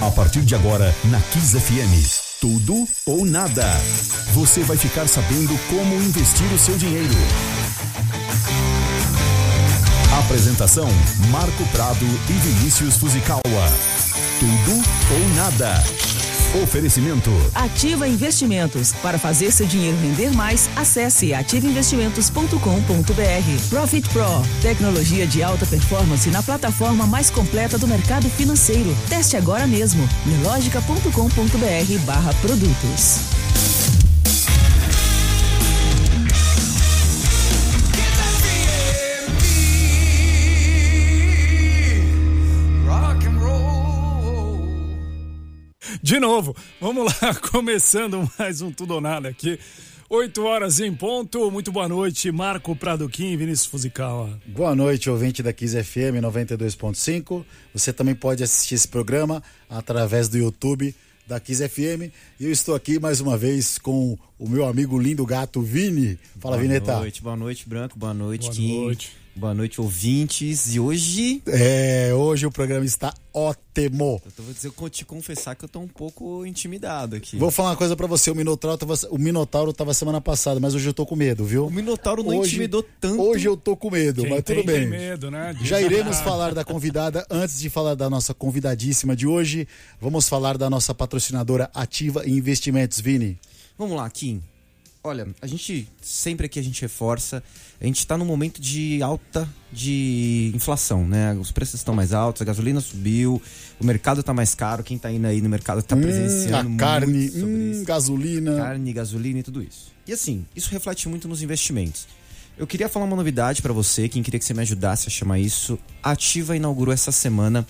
A partir de agora, na Kiss FM. Tudo ou nada. Você vai ficar sabendo como investir o seu dinheiro. Apresentação: Marco Prado e Vinícius Fuzikawa. Tudo ou nada. Oferecimento. Ativa Investimentos. Para fazer seu dinheiro render mais, acesse ativainvestimentos.com.br. Profit Pro. Tecnologia de alta performance na plataforma mais completa do mercado financeiro. Teste agora mesmo. Nelogica.com.br barra produtos. De novo, vamos lá, começando mais um Tudo ou Nada aqui. 8 horas em ponto. Muito boa noite, Marco Pradoquim, Vinícius Fuzikawa. Boa noite, ouvinte da Kiss FM 92.5. Você também pode assistir esse programa através do YouTube da Kiss FM. E eu estou aqui mais uma vez com o meu amigo lindo gato Vini. Fala, boa Vineta. Boa noite, boa noite, Branco. Boa noite, Boa Kim. noite. Boa noite, ouvintes. E hoje. É, hoje o programa está ótimo. Eu vou dizer, eu vou te confessar que eu tô um pouco intimidado aqui. Vou falar uma coisa pra você, o Minotauro tava, o Minotauro tava semana passada, mas hoje eu tô com medo, viu? O Minotauro não hoje, intimidou tanto. Hoje eu tô com medo, Quem mas tem, tudo bem. tem medo, né? Já iremos falar da convidada. Antes de falar da nossa convidadíssima de hoje, vamos falar da nossa patrocinadora Ativa em Investimentos, Vini. Vamos lá, Kim. Olha, a gente sempre aqui a gente reforça, a gente está num momento de alta de inflação, né? Os preços estão mais altos, a gasolina subiu, o mercado está mais caro, quem está indo aí no mercado está Hum, presenciando a muito carne, sobre hum, gasolina. carne, gasolina e tudo isso. E assim, isso reflete muito nos investimentos. Eu queria falar uma novidade para você, quem queria que você me ajudasse a chamar isso. A Ativa inaugurou essa semana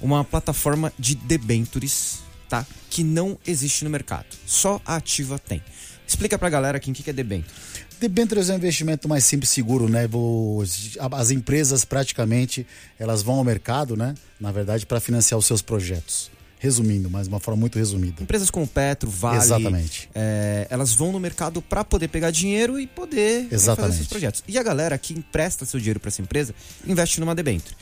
uma plataforma de debentures, tá? Que não existe no mercado. Só a Ativa tem. Explica pra galera aqui o que é debenture. Debêntures é um investimento mais simples e seguro, né? As empresas praticamente elas vão ao mercado, né? Na verdade, para financiar os seus projetos. Resumindo, mas de uma forma muito resumida. Empresas como Petro, Vale, Exatamente. é, elas vão no mercado para poder pegar dinheiro e poder é, Exatamente. fazer seus projetos. E a galera que empresta seu dinheiro para essa empresa investe numa debenture.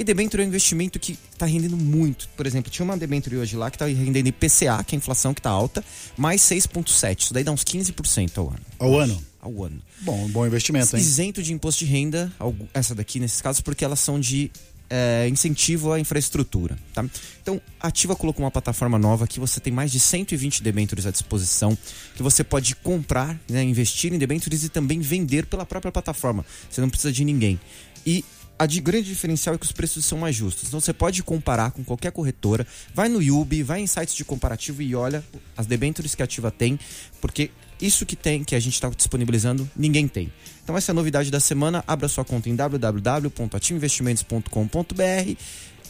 E debenture é um investimento que está rendendo muito. Por exemplo, tinha uma debenture hoje lá que está rendendo IPCA, que é a inflação que está alta, mais 6,7. Isso daí dá uns 15% ao ano. Ao ano. Ao ano. Bom, bom investimento, hein? Isento de imposto de renda, essa daqui nesses casos, porque elas são de é, incentivo à infraestrutura. Tá? Então, a Ativa colocou uma plataforma nova que você tem mais de 120 debêntures à disposição, que você pode comprar, né, investir em debêntures e também vender pela própria plataforma. Você não precisa de ninguém. E a de grande diferencial é que os preços são mais justos. Então você pode comparar com qualquer corretora, vai no Yubi, vai em sites de comparativo e olha as debêntures que a Ativa tem, porque isso que tem, que a gente está disponibilizando, ninguém tem. Então essa é a novidade da semana. Abra sua conta em www.ativainvestimentos.com.br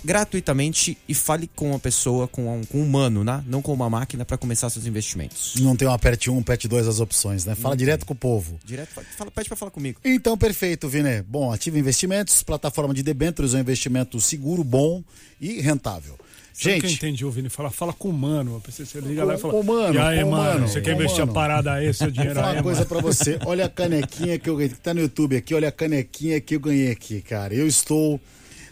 gratuitamente e fale com uma pessoa, com um, com um humano, né? não com uma máquina para começar seus investimentos. Não tem um aperte 1, um, aperte 2 as opções, né? Fala direto com o povo. Direto, fala, pede para falar comigo. Então, perfeito, Vini. Bom, Ativa Investimentos, plataforma de debêntures, é um investimento seguro, bom e rentável. Sabe o que eu Gente, entendi, o Vini? Fala, fala com o mano. Você liga lá e fala. Ô, mano, e aí, mano, mano, você quer investir mano. a parada aí, seu vou dinheiro falar aí, uma coisa mano? pra você. Olha a canequinha que eu ganhei, que tá no YouTube aqui, olha a canequinha que eu ganhei aqui, cara. Eu estou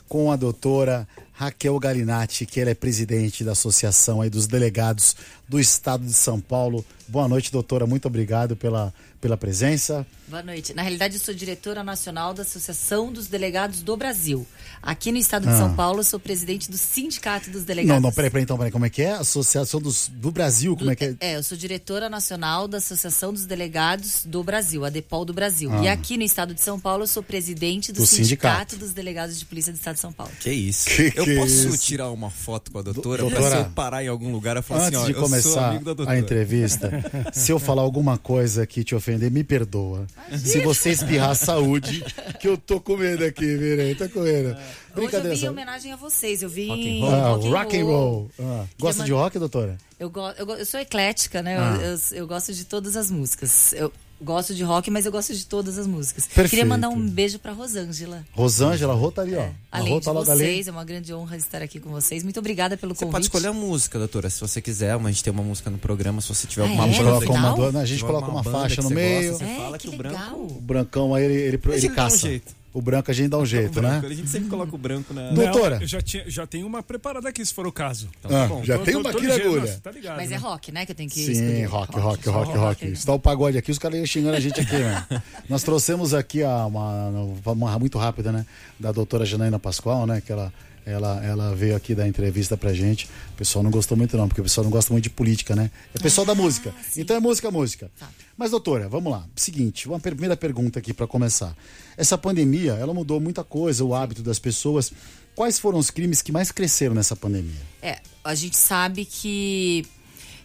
com a doutora Raquel Galinatti, que ela é presidente da Associação aí dos Delegados do Estado de São Paulo. Boa noite, doutora. Muito obrigado pela, pela presença. Boa noite. Na realidade, eu sou diretora nacional da Associação dos Delegados do Brasil. Aqui no estado de Ah. São Paulo, eu sou presidente do Sindicato dos Delegados. Não, não, peraí, peraí, então, peraí. Como é que é? Associação dos, do Brasil, como é que é? É, eu sou diretora nacional da Associação dos Delegados do Brasil, a DEPOL do Brasil. Ah. E aqui no estado de São Paulo, eu sou presidente do, Do sindicato. sindicato. dos Delegados de Polícia do Estado de São Paulo. Que isso? Que eu que é posso isso? tirar uma foto com a doutora, Do- pra doutora, se eu parar em algum lugar e falar Antes assim, ó, de eu sou começar amigo da doutora. a entrevista, se eu falar alguma coisa que te ofender, me perdoa. Se você espirrar saúde, que eu tô com medo aqui, Virei, tô com medo. Hoje eu Brincadeira. vim em homenagem a vocês. Eu vim Rock and em roll. Ah, rock and rock and roll. Ah, gosta de rock, doutora? Eu, go eu, go- eu sou eclética, né? Eu- Ah. Eu, eu gosto de todas as músicas. Eu gosto de rock, mas eu gosto de todas as músicas. Perfeito. Queria mandar um beijo pra Rosângela. Rosângela, Rô tá ali, ó. A Além Rô de tá logo vocês, ali. é uma grande honra estar aqui com vocês. Muito obrigada pelo Você convite. pode escolher a música, doutora, se você quiser. A gente tem uma música no programa, se você tiver Ah, alguma é? A gente banda coloca uma, Legal. a gente coloca uma banda faixa no você meio. gosta, você É, fala que que o branco. O Brancão aí, ele, ele, ele ele dá um caça. jeito. O branco a gente dá um jeito, né? A gente sempre coloca o branco na. Doutora. Não, eu já, tinha, já tenho uma preparada aqui, se for o caso. Então tá Ah, bom. já Tô- tem tô- uma aqui na ligeiro, agulha. nossa, tá ligado, Mas é né? rock, né? Que eu tenho que Sim, escolher. rock, rock, rock, rock. né? Se tá o pagode aqui, os caras iam xingando a gente aqui, né? Nós trouxemos aqui a, uma, uma muito rápida, né? Da doutora Janaína Pascoal, né? Que ela, ela, ela veio aqui dar entrevista pra gente. O pessoal não gostou muito, não, porque o pessoal não gosta muito de política, né? É pessoal da música. Então é música, música. Tá. Mas, doutora, vamos lá. Seguinte, uma primeira pergunta aqui pra começar. Essa pandemia, ela mudou muita coisa, o hábito das pessoas. Quais foram os crimes que mais cresceram nessa pandemia? É, a gente sabe que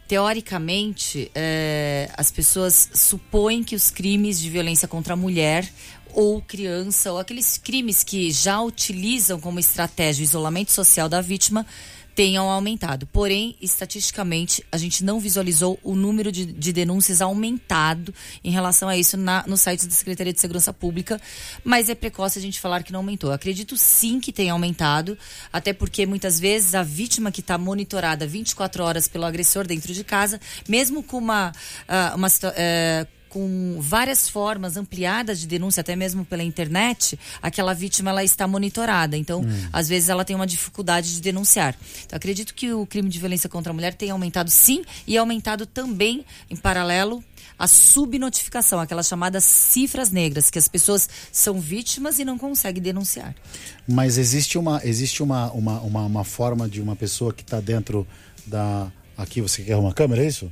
teoricamente é, as pessoas supõem que os crimes de violência contra a mulher ou criança ou aqueles crimes que já utilizam como estratégia o isolamento social da vítima tenham aumentado. Porém, estatisticamente, a gente não visualizou o número de, de denúncias aumentado em relação a isso na- no site da Secretaria de Segurança Pública, mas é precoce a gente falar que não aumentou. Acredito sim que tenha aumentado, até porque muitas vezes a vítima que está monitorada 24 horas pelo agressor dentro de casa, mesmo com uma, ah, uma eh, com várias formas ampliadas de denúncia, até mesmo pela internet, aquela vítima ela está monitorada. Então, às vezes ela tem uma dificuldade de denunciar. Então, acredito que o crime de violência contra a mulher tenha aumentado sim e aumentado também em paralelo a subnotificação, aquelas chamadas cifras negras, que as pessoas são vítimas e não conseguem denunciar. Mas existe uma, existe uma, uma, uma, uma forma de uma pessoa que está dentro da. Aqui você quer arrumar a câmera, é isso?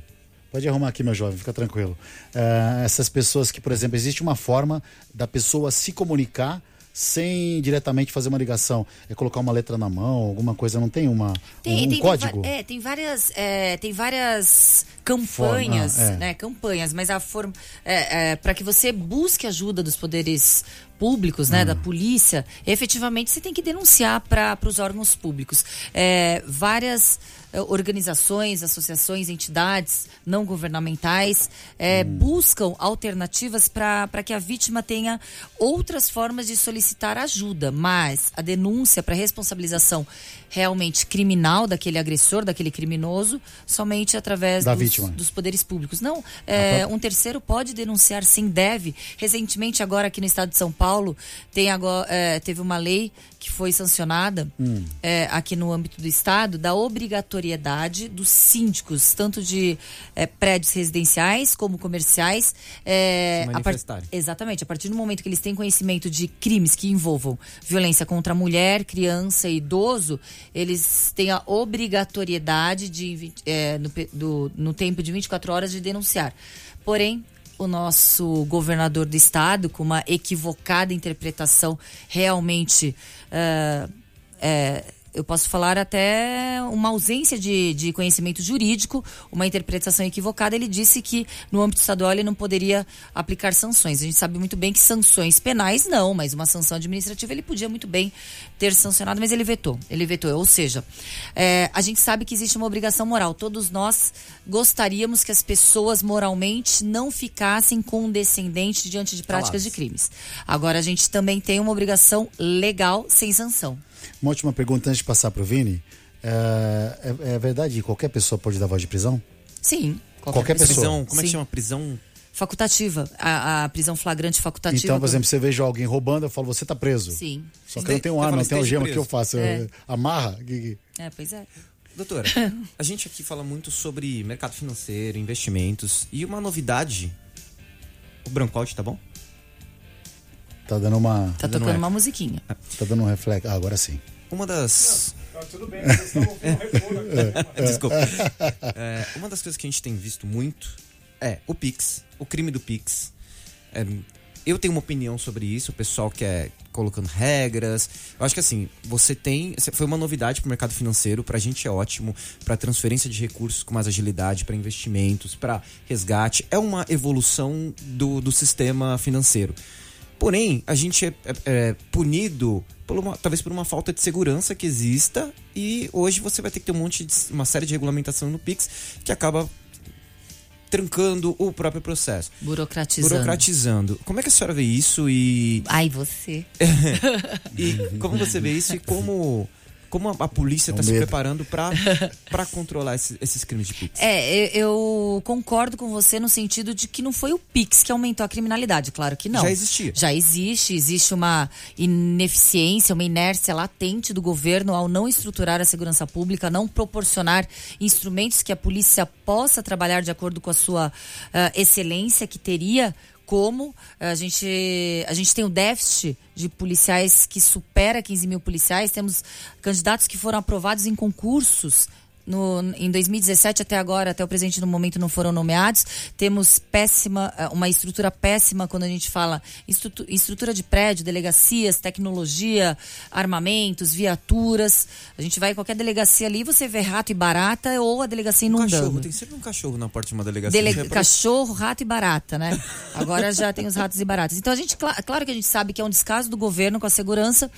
Pode arrumar aqui, meu jovem, fica tranquilo. É, essas pessoas que, por exemplo, existe uma forma da pessoa se comunicar sem diretamente fazer uma ligação. É colocar uma letra na mão, alguma coisa, não tem uma, um, um código? va- é, tem várias, é, tem várias campanhas, Forma, é. né? Campanhas, mas a forma é, para que você busque ajuda dos poderes públicos, né, Hum. da polícia, efetivamente você tem que denunciar para os órgãos públicos. É, várias é, organizações, associações, entidades não governamentais é, Hum. buscam alternativas para que a vítima tenha outras formas de solicitar ajuda, mas a denúncia para responsabilização realmente criminal daquele agressor, daquele criminoso, somente através Da dos, vítima. dos poderes públicos. Não, é, um terceiro pode denunciar, sim, deve. Recentemente, agora aqui no estado de São Paulo, tem agora, é, teve uma lei que foi sancionada Hum. é, aqui no âmbito do estado da obrigatoriedade dos síndicos, tanto de é, prédios residenciais como comerciais, é, a par- manifestarem. Exatamente. A partir do momento que eles têm conhecimento de crimes que envolvam violência contra mulher, criança e idoso, eles têm a obrigatoriedade de, é, no, do- no tempo de 24 horas de denunciar. Porém, o nosso governador do estado, com uma equivocada interpretação realmente. ah, é, eu posso falar até uma ausência de, de conhecimento jurídico, uma interpretação equivocada. Ele disse que no âmbito estadual ele não poderia aplicar sanções. A gente sabe muito bem que sanções penais não, mas uma sanção administrativa ele podia muito bem ter sancionado, mas ele vetou. Ele vetou. Ou seja, é, a gente sabe que existe uma obrigação moral. Todos nós gostaríamos que as pessoas moralmente não ficassem condescendentes diante de práticas Caladas. de crimes. Agora a gente também tem uma obrigação legal sem sanção. Uma última pergunta antes de passar para o Vini. É, é- é verdade que qualquer pessoa pode dar voz de prisão? Sim. Qualquer pessoa. Prisão, como é que Sim. chama? Prisão. Facultativa. A, a prisão flagrante facultativa. Então, por exemplo, você vejo alguém roubando, eu falo, você tá preso. Sim. Só que eu não tenho arma, não tenho algema, o que eu faço? Eu- É. Amarra? É, pois é. Doutora, a gente aqui fala muito sobre mercado financeiro, investimentos e uma novidade. O Brancout, tá bom? Tá dando uma. Tá dando tocando uma musiquinha. Tá dando um reflexo. Ah, agora sim. Uma das. Tá tudo bem, vocês estavam ouvindo um retorno aqui. Desculpa. É, uma das coisas que a gente tem visto muito é o Pix, o crime do Pix. É, eu tenho uma opinião sobre isso, o pessoal quer colocando regras. Eu acho que assim, você tem. Foi uma novidade pro mercado financeiro, pra gente é ótimo, pra transferência de recursos com mais agilidade, pra investimentos, pra resgate. É uma evolução do, do sistema financeiro. Porém, a gente é, é- é punido por uma- talvez por uma falta de segurança que exista e hoje você vai ter que ter um monte de uma série de regulamentação no Pix que acaba trancando o próprio processo, Burocratizando. burocratizando. Como é que a senhora vê isso e, Ai, você. e como você vê isso e como como a, a polícia É um está se medo. preparando para controlar esses, esses crimes de Pix. É, eu, eu concordo com você no sentido de que não foi o Pix que aumentou a criminalidade, claro que não. Já existia. Já existe, existe uma ineficiência, uma inércia latente do governo ao não estruturar a segurança pública, não proporcionar instrumentos que a polícia possa trabalhar de acordo com a sua ah, excelência que teria como. A gente, a gente tem um déficit de policiais que supera 15 mil policiais, temos candidatos que foram aprovados em concursos no, em 2017 até agora, até o presente no momento não foram nomeados. Temos péssima, eh, uma estrutura péssima quando a gente fala estrutu- estrutura de prédio, delegacias, tecnologia, armamentos, viaturas. A gente vai em qualquer delegacia ali, você vê rato e barata ou a delegacia Um inundando. cachorro, tem sempre um cachorro na porta de uma delegacia. É cachorro, rato e barata, né? Agora já tem os ratos e baratas. Então a gente, cla- claro que a gente sabe que é um descaso do governo com a segurança.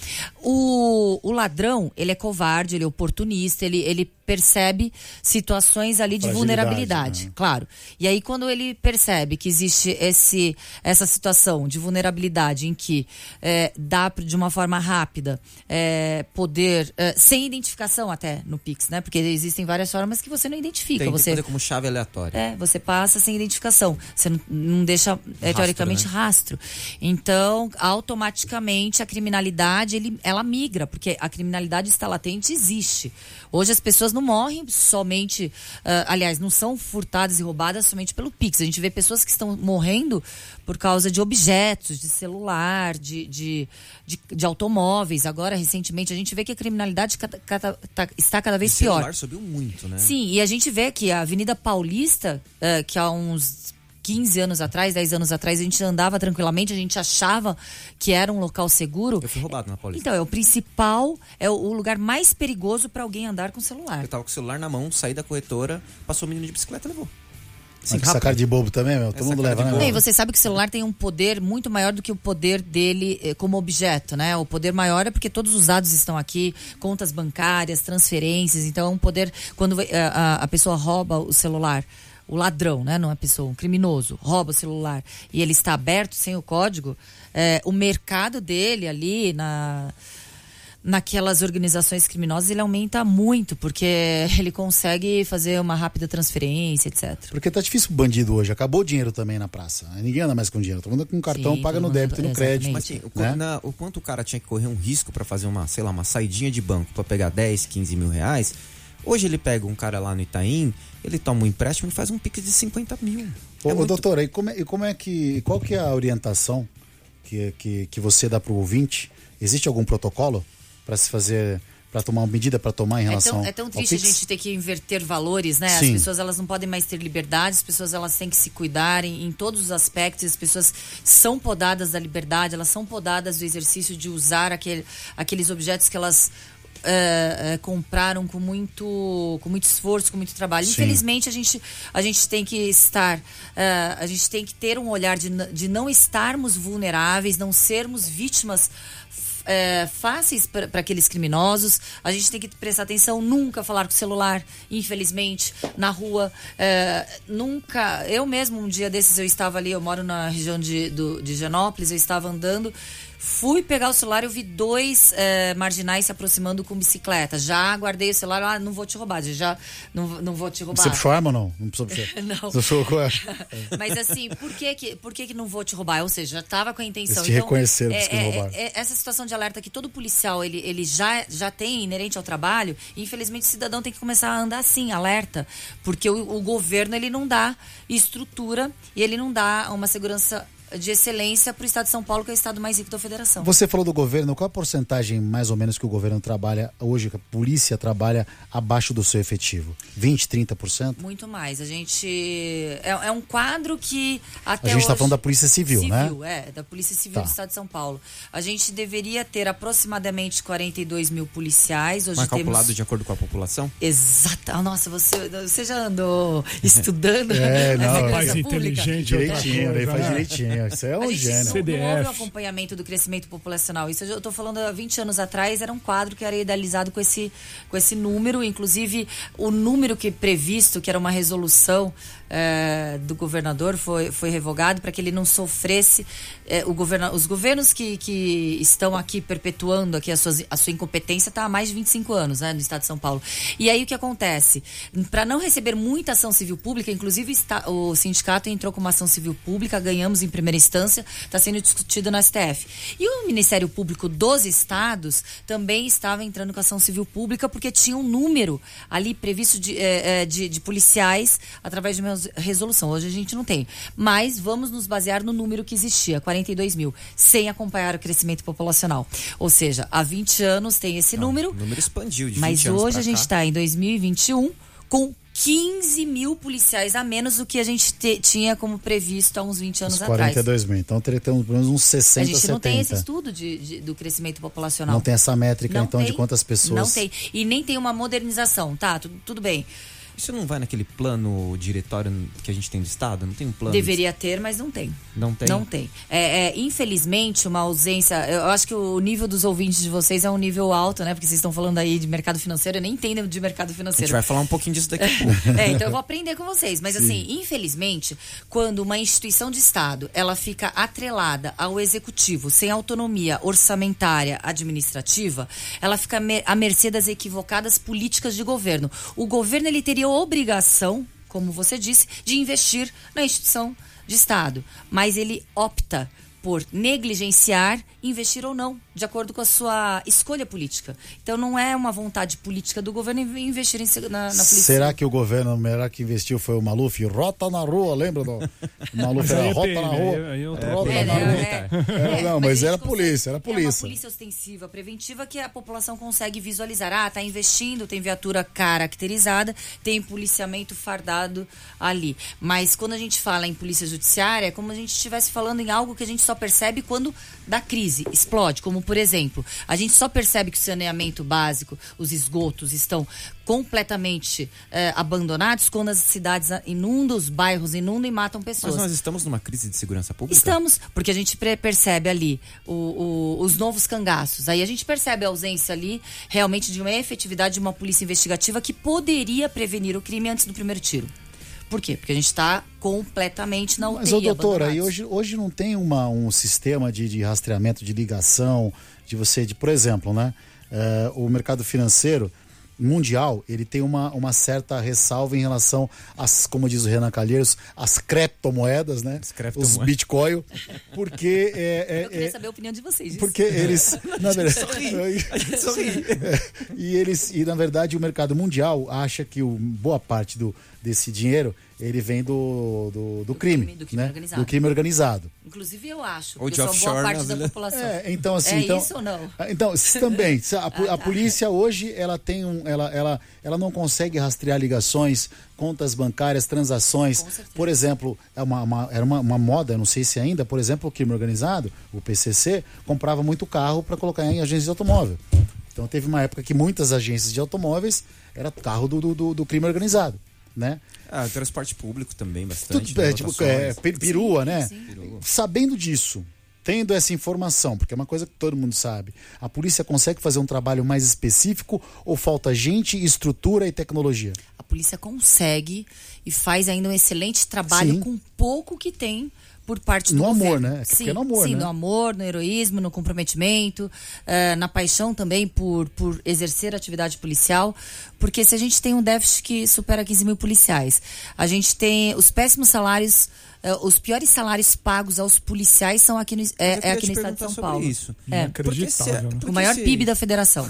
O, o ladrão, ele é covarde, ele é oportunista, ele, ele percebe situações ali de vulnerabilidade, né? claro. E aí quando ele percebe que existe esse, essa situação de vulnerabilidade em que eh, dá de uma forma rápida eh, poder, eh, sem identificação até no Pix, né? Porque existem várias formas que você não identifica. Tem que você poder como chave aleatória. é, você passa sem identificação. Você não, não deixa, é, Rastro, teoricamente, né? rastro. Então, automaticamente, a criminalidade, ele, ela migra, porque a criminalidade está latente e existe. Hoje as pessoas não morrem somente, ah, aliás, não são furtadas e roubadas somente pelo Pix. A gente vê pessoas que estão morrendo por causa de objetos, de celular, de, de, de, de automóveis. Agora, recentemente, a gente vê que a criminalidade cata- cata- tá- está cada O vez pior. celular subiu muito, né? Sim, e a gente vê que a Avenida Paulista, eh, que há uns 15 anos atrás, 10 anos atrás, a gente andava tranquilamente, a gente achava que era um local seguro. Eu fui roubado na Paulista. Então, é o principal, é o, lugar mais perigoso para alguém andar com celular. Eu tava com o celular na mão, saí da corretora, passou o menino de bicicleta e levou. Assim, essa cara de bobo também, meu. Todo mundo leva, né? meu? você sabe que o celular tem um poder muito maior do que o poder dele eh, como objeto, né? O poder maior é porque todos os dados estão aqui, contas bancárias, transferências. Então, é um poder. Quando eh, a, a pessoa rouba o celular, o ladrão, né? Não é pessoa, um criminoso, rouba o celular e ele está aberto sem o código, eh, o mercado dele ali na naquelas organizações criminosas ele aumenta muito porque ele consegue fazer uma rápida transferência, etc. Porque tá difícil o bandido hoje. Acabou o dinheiro também na praça. Ninguém anda mais com dinheiro. Todo mundo com cartão, Sim, paga no mundo- débito e no crédito. exatamente. Mas assim, o, né? na- o quanto o cara tinha que correr um risco pra fazer uma, sei lá, uma saidinha de banco pra pegar 10, 15 mil reais. Hoje ele pega um cara lá no Itaim, ele toma um empréstimo e faz um pique de 50 mil. Ô, É ô, muito- doutora, e como, é, e como é que. Qual que é a orientação que, que, que você dá pro ouvinte? Existe algum protocolo para se fazer. para tomar uma medida para tomar em É relação. tão, é tão ao triste a gente ter que inverter valores, né? Sim. As pessoas elas não podem mais ter liberdade, as pessoas elas têm que se cuidar em, em todos os aspectos. As pessoas são podadas da liberdade, elas são podadas do exercício de usar aquele, aqueles objetos que elas eh, eh, compraram com muito, com muito esforço, com muito trabalho. Sim. Infelizmente a gente, a gente tem que estar, eh, a gente tem que ter um olhar de, de não estarmos vulneráveis, não sermos vítimas é, fáceis para aqueles criminosos. A gente tem que prestar atenção, nunca falar com o celular, infelizmente, na rua. É, nunca. Eu mesmo, um dia desses, eu estava ali, eu moro na região de, do, de Genópolis, eu estava andando. Fui pegar o celular, eu vi dois é, marginais se aproximando com bicicleta. Já guardei o celular, ah, não vou te roubar, já não, não vou te roubar. Você puxou arma ou não? Não precisou puxar. Não. Você puxou é? Mas assim, por que que, por que que não vou te roubar? Ou seja, já estava com a intenção. Eles te reconheceram, por é, que não é, é, essa situação de alerta que todo policial ele, ele já, já tem inerente ao trabalho, infelizmente o cidadão tem que começar a andar assim, alerta. Porque o, o governo ele não dá estrutura e ele não dá uma segurança de excelência para o estado de São Paulo, que é o estado mais rico da federação. Você falou do governo, qual a porcentagem mais ou menos que o governo trabalha hoje, que a polícia trabalha abaixo do seu efetivo? 20, 30%? Muito mais. A gente. É, é um quadro que até A gente está hoje- falando da Polícia Civil, né? Civil, é, da Polícia Civil Tá. do Estado de São Paulo. A gente deveria ter aproximadamente 42 mil policiais. Hoje Mas calculado temos. de acordo com a população? Exato. Ah, Nossa, você, você já andou estudando É, não, Rapaz pública? inteligente. Direitinho, coisa, ele faz né? direitinho. Gênio, você é um a gente gênio. não, CDF. não houve um acompanhamento do crescimento populacional. Isso eu estou falando há 20 anos atrás, era um quadro que era idealizado com esse, com esse número, inclusive o número que previsto, que era uma resolução eh, do governador, foi, foi revogado para que ele não sofresse. eh, o governa, os governos que, que estão aqui perpetuando aqui a, suas, a sua incompetência está há mais de 25 anos né, no estado de São Paulo. E aí o que acontece? Para não receber muita ação civil pública, inclusive está- o sindicato entrou com uma ação civil pública, ganhamos em primeira instância, está sendo discutido no STF. E o Ministério Público dos estados também estava entrando com ação civil pública porque tinha um número ali previsto de, eh, de, de policiais através de uma res- resolução. Hoje a gente não tem. Mas vamos nos basear no número que existia, 42 mil, sem acompanhar o crescimento populacional. Ou seja, há 20 anos tem esse número. O número expandiu de 20 Mas hoje a gente está em 2021 com 15 mil policiais a menos do que a gente te- tinha como previsto há uns 20 anos Uns atrás. 42 mil. Então teria que ter uns, pelo menos uns 60, A gente 70. não tem esse estudo de, de- do crescimento populacional. Não tem essa métrica, Não então, de tem, quantas pessoas. Não tem. E nem tem uma modernização, tá? Tudo, tudo bem. Isso não vai naquele plano diretório que a gente tem do Estado? Não tem um plano? Deveria ter, mas não tem. Não tem? Não tem. É, é, infelizmente, uma ausência. Eu acho que o nível dos ouvintes de vocês é um nível alto, né? Porque vocês estão falando aí de mercado financeiro, eu nem entendo de mercado A gente financeiro. vai falar um pouquinho disso daqui a pouco. É, então eu vou aprender com vocês. Mas assim, infelizmente, quando uma instituição de Estado ela fica atrelada ao executivo, sem autonomia orçamentária administrativa, ela fica à mercê das equivocadas políticas de governo. O governo ele teria obrigação, como você disse, de investir na instituição de Estado, mas ele opta por negligenciar, investir ou não, de acordo com a sua escolha política. Então não é uma vontade política do governo in- investir em, na, na polícia. Será que o governo melhor que investiu foi o Maluf? Rota na rua, lembra? Do... O Maluf era rota na rua. rota É, na rua. É, É, não, mas era consegue- polícia, era É uma polícia. polícia ostensiva, preventiva, que a população consegue visualizar. Ah, tá investindo, tem viatura caracterizada, tem policiamento fardado ali. Mas quando a gente fala em polícia judiciária, é como a gente estivesse falando em algo que a gente só percebe quando dá crise, explode. Como, por exemplo, a gente só percebe que o saneamento básico, os esgotos estão completamente eh, abandonados quando as cidades inundam, os bairros inundam e matam pessoas. Mas nós estamos numa crise de segurança pública? Estamos, porque a gente percebe ali o- o- os novos cangaços. Aí a gente percebe a ausência ali realmente de uma efetividade de uma polícia investigativa que poderia prevenir o crime antes do primeiro tiro. Por quê? Porque a gente está completamente na UTI. Mas, ô doutora, e hoje, hoje não tem uma, um sistema de, de rastreamento, de ligação, de você, de, por exemplo, né? eh, o mercado financeiro mundial, ele tem uma, uma certa ressalva em relação às, como diz o Renan Calheiros, as criptomoedas, né? As criptomoedas. Os Bitcoin, porque é, é- Eu queria é- saber a opinião de vocês. disso. porque eles, na verdade, A gente sorri. e eles e na verdade o mercado mundial acha que o, boa parte do, desse dinheiro ele vem do, do, do crime, crime, do crime né? organizado. do crime organizado. Inclusive eu acho. Ou que de sou boa offshore, parte né, da Vila? população. É, então assim, É então, isso ou não? Ah, Então, também, a, Ah, a tá. polícia hoje ela tem um, ela, ela, ela não consegue rastrear ligações, contas bancárias, transações. Por exemplo, é uma, uma- era uma, uma moda, não sei se ainda, por exemplo, o crime organizado, o PCC, comprava muito carro para colocar em agências de automóvel. Então teve uma época que muitas agências de automóveis era carro do, do- do crime organizado, né? Ah, transporte público também, bastante. Tudo, é, né, tipo, lotações. é, pe- perua, né? sim. Sabendo disso, tendo essa informação, porque é uma coisa que todo mundo sabe, a polícia consegue fazer um trabalho mais específico ou falta gente, estrutura e tecnologia? A polícia consegue e faz ainda um excelente trabalho Sim. com pouco que tem por parte do No amor, governo. né? É Sim, é no amor, sim né? no amor, no heroísmo, no comprometimento, eh, na paixão também por, por exercer atividade policial. Porque se a gente tem um déficit que supera 15 mil policiais, a gente tem os péssimos salários, eh, os piores salários pagos aos policiais são aqui no, é, é aqui no estado de São sobre Paulo. Isso. É. Porque se- Inacreditável, né? porque O maior se- PIB da federação.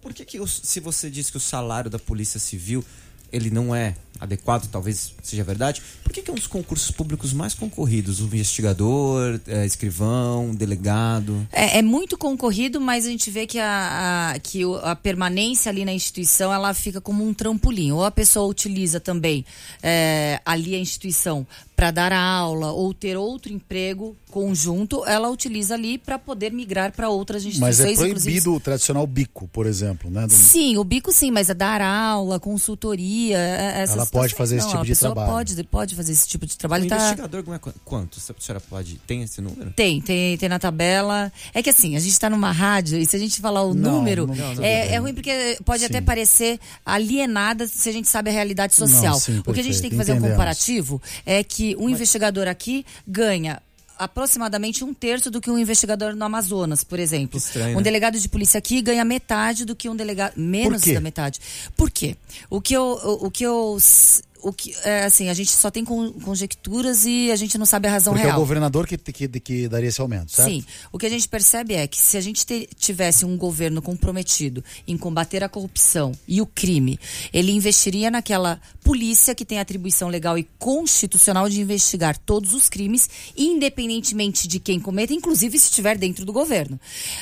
Por que, que os- se você diz que o salário da Polícia Civil ele não é adequado, talvez seja verdade, por que, que é um dos concursos públicos mais concorridos? O investigador, é, escrivão, delegado. É, é muito concorrido, mas a gente vê que, a, a- que a permanência ali na instituição ela fica como um trampolim. Ou a pessoa utiliza também é, ali a instituição para dar aula ou ter outro emprego conjunto, ela utiliza ali para poder migrar para outras Mas instituições. é inclusive- proibido o tradicional bico, por exemplo, né? Do- Sim, o bico sim, mas é dar aula, consultoria, delegacia. é- essas Ela pode fazer esse não, tipo de trabalho. Pode, pode fazer esse tipo de O trabalho. Tá, investigador qu- quanto? A senhora pode. Tem esse número? tem, tem, tem na tabela. É que assim, a gente tá numa rádio e se a gente falar o Não, número, não- é, não. é ruim porque pode Sim. até parecer alienada se a gente sabe a realidade social. Não, sim, o que a gente tem que fazer um entendemos. comparativo é que um investigador aqui ganha aproximadamente um terço do que um investigador no Amazonas, por exemplo. Estranho, um né? delegado de polícia aqui ganha metade do que um delegado menos da metade. Por quê? O que eu o, o que eu o que é assim, a gente só tem con- conjecturas e a gente não sabe a razão Porque é real. o governador que, que, que daria esse aumento, certo? Sim. O que a gente percebe é que se a gente te- tivesse um governo comprometido em combater a corrupção e o crime, ele investiria naquela polícia que tem atribuição legal e constitucional de investigar todos os crimes, independentemente de quem cometa, inclusive se estiver dentro do governo.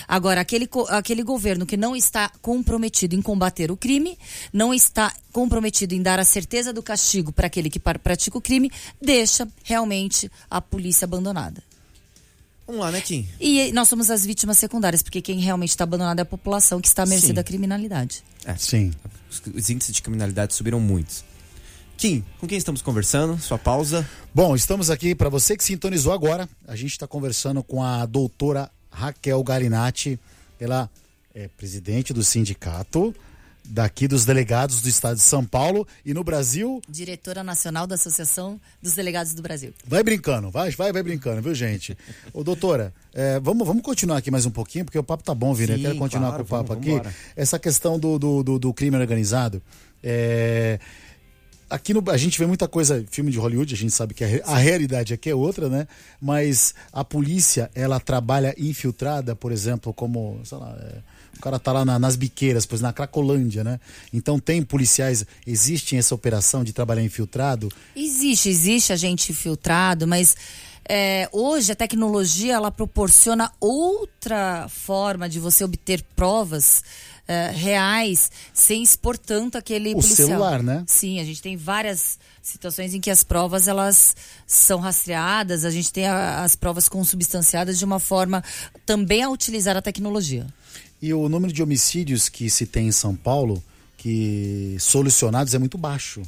Agora, aquele, aquele governo que não está comprometido em combater o crime, não está comprometido em dar a certeza do castigo para aquele que pratica o crime, deixa realmente a polícia abandonada. Vamos lá, né, Kim? E nós somos as vítimas secundárias, porque quem realmente está abandonado é a população que está à mercê Sim. da criminalidade. É, Sim. os, os índices de criminalidade subiram muito. Kim, com quem estamos conversando? Sua pausa. Bom, estamos aqui, para você que sintonizou agora, a gente está conversando com a doutora Raquel Galinatti. Ela é presidente do sindicato daqui dos delegados do estado de São Paulo e no Brasil. Diretora Nacional da Associação dos Delegados do Brasil. Vai brincando, vai, vai, vai brincando, viu, gente? Ô, doutora, é, vamos, vamos continuar aqui mais um pouquinho, porque o papo tá bom, Vini. Eu Sim, quero continuar claro, com o papo vamos- aqui. vambora. Essa questão do, do, do, do crime organizado. é, Aqui no, a gente vê muita coisa, filme de Hollywood, a gente sabe que a, a realidade aqui é outra, né? Mas a polícia, ela trabalha infiltrada, por exemplo, como, sei lá, é, o cara tá lá na- nas biqueiras, pois na Cracolândia, né? Então tem policiais, existe essa operação de trabalhar infiltrado? Existe, existe agente filtrado, mas é, hoje a tecnologia ela proporciona outra forma de você obter provas é, reais sem expor tanto aquele O policial. celular, né? Sim, a gente tem várias situações em que as provas elas são rastreadas, a gente tem a- as provas consubstanciadas de uma forma também a utilizar a tecnologia. E o número de homicídios que se tem em São Paulo, que solucionados, é muito baixo.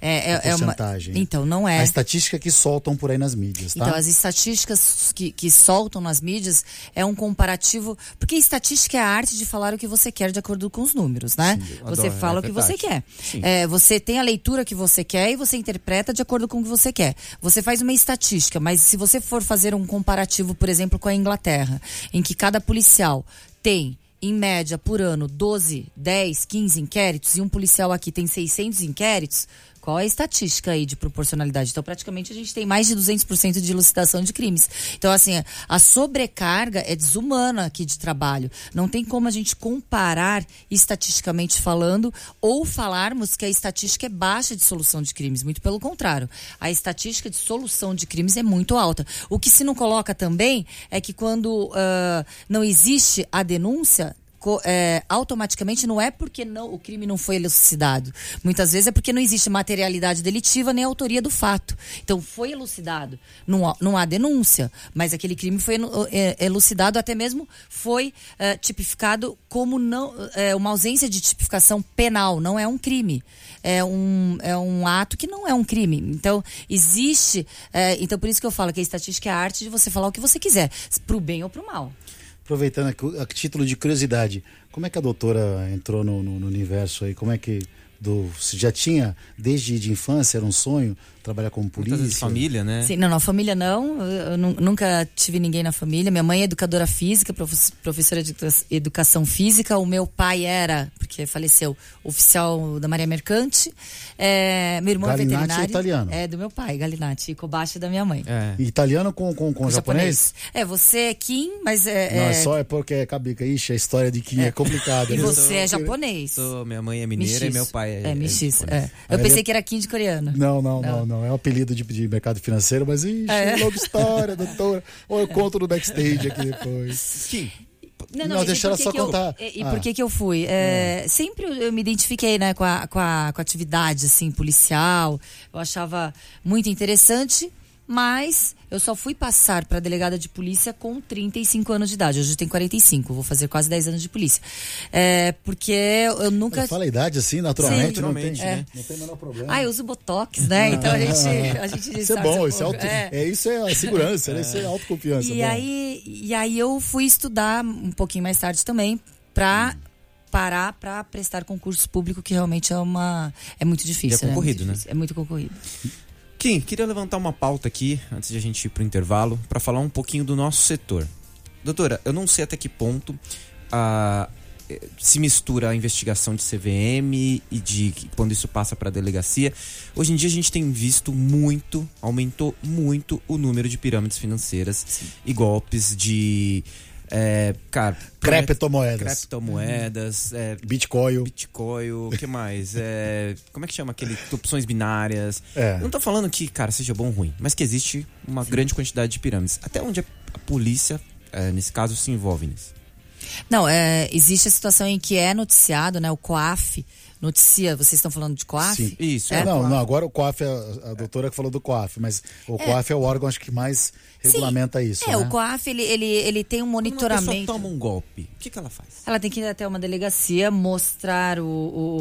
É, é, é uma... porcentagem. Então, não é. A estatística que soltam por aí nas mídias, tá? Então, as estatísticas que, que soltam nas mídias é um comparativo. Porque estatística é a arte de falar o que você quer de acordo com os números, né? eu você adoro, fala é o que você quer. Sim. É, você tem a leitura que você quer e você interpreta de acordo com o que você quer. Você faz uma estatística, mas se você for fazer um comparativo, por exemplo, com a Inglaterra, em que cada policial tem. Em média, por ano, 12, 10, 15 inquéritos, e um policial aqui tem 600 inquéritos, qual é a estatística aí de proporcionalidade? Então, praticamente, a gente tem mais de 200% de elucidação de crimes. Então, assim, a sobrecarga é desumana aqui de trabalho. Não tem como a gente comparar estatisticamente falando ou falarmos que a estatística é baixa de solução de crimes. Muito pelo contrário. A estatística de solução de crimes é muito alta. O que se não coloca também é que quando ah, não existe a denúncia, é, automaticamente não é porque não, o crime não foi elucidado. Muitas vezes é porque não existe materialidade delitiva nem autoria do fato. Então foi elucidado. Não, há- não há denúncia, mas aquele crime foi é, elucidado, até mesmo foi é, tipificado como não, é, uma ausência de tipificação penal, não é um crime. É um, é um ato que não é um crime. Então, existe. é, então, por isso que eu falo que a estatística é a arte de você falar o que você quiser, pro bem ou pro mal. Aproveitando aqui, a título de curiosidade, como é que a doutora entrou no, no- no universo aí? Como é que do, se já tinha desde de infância era um sonho trabalhar como polícia? vezes família, né? Sim, não, não, família não. Eu, eu nu- nunca tive ninguém na família. Minha mãe é educadora física, profe- professora de educa- educação física. O meu pai era, porque faleceu, oficial da Maria Mercante. É, meu irmão é é veterinário. italiano. É do meu pai, Galinatti. E Kobashi da minha mãe. É. Italiano com, com, com japonês? É, você é Kim, mas é. Não, é é- só é porque é cabica. Ixi, a história de Kim é, complicada. E né? você é japonês. Sou- minha mãe é mineira Mestiço. e meu pai é. É. É. Eu pensei ele- que era Kim de coreano. Não, não, não, não. É um apelido de, de mercado financeiro, mas ixi, É. longa história, doutora. Ou eu conto no backstage aqui depois. Kim, Não, Não, e deixa por ela que só que eu- contar. e e Ah. por que que eu fui? É, Sempre eu me identifiquei, né, com a, com, a, com a atividade, assim, policial. Eu achava muito interessante. Mas eu só fui passar para delegada de polícia com 35 anos de idade. Hoje eu tenho 45, vou fazer quase 10 anos de polícia. É, porque eu nunca. Fala a idade assim, naturalmente, Sim, não, naturalmente, tem, né? não tem o menor problema. Ah, eu uso botox, né? Então a gente, a gente Isso é bom, um isso é, auto, É. é. isso é a segurança, né? isso é autoconfiança. E bom. aí, e aí eu fui estudar um pouquinho mais tarde também para parar para prestar concurso público, que realmente é uma é muito difícil. E é concorrido, muito né? difícil. É muito concorrido. Kim, queria levantar uma pauta aqui, antes de a gente ir pro intervalo, para falar um pouquinho do nosso setor. Doutora, eu não sei até que ponto ah, eh, se mistura a investigação de CVM e de quando isso passa para a delegacia. Hoje em dia a gente tem visto muito, aumentou muito o número de pirâmides financeiras e golpes de. É, cara, Criptomoedas. criptomoedas, é, Bitcoin. Bitcoin, o que mais? É, como é que chama aquele? Opções binárias. É. Não tô falando que, cara, seja bom ou ruim, mas que existe uma grande quantidade de pirâmides. Até onde a, a polícia, é, nesse caso, se envolve nisso. Não, é, existe a situação em que é noticiado, né? O COAF noticia. Vocês estão falando de COAF? Sim. Isso, É, é. não, não, agora o COAF, é a, a doutora que falou do COAF, mas o COAF é o órgão acho que mais regulamenta isso. É, né? o COAF ele, ele, ele tem um Quando uma pessoa monitoramento. toma um golpe, o que, que ela faz? Ela tem que ir até uma delegacia mostrar o,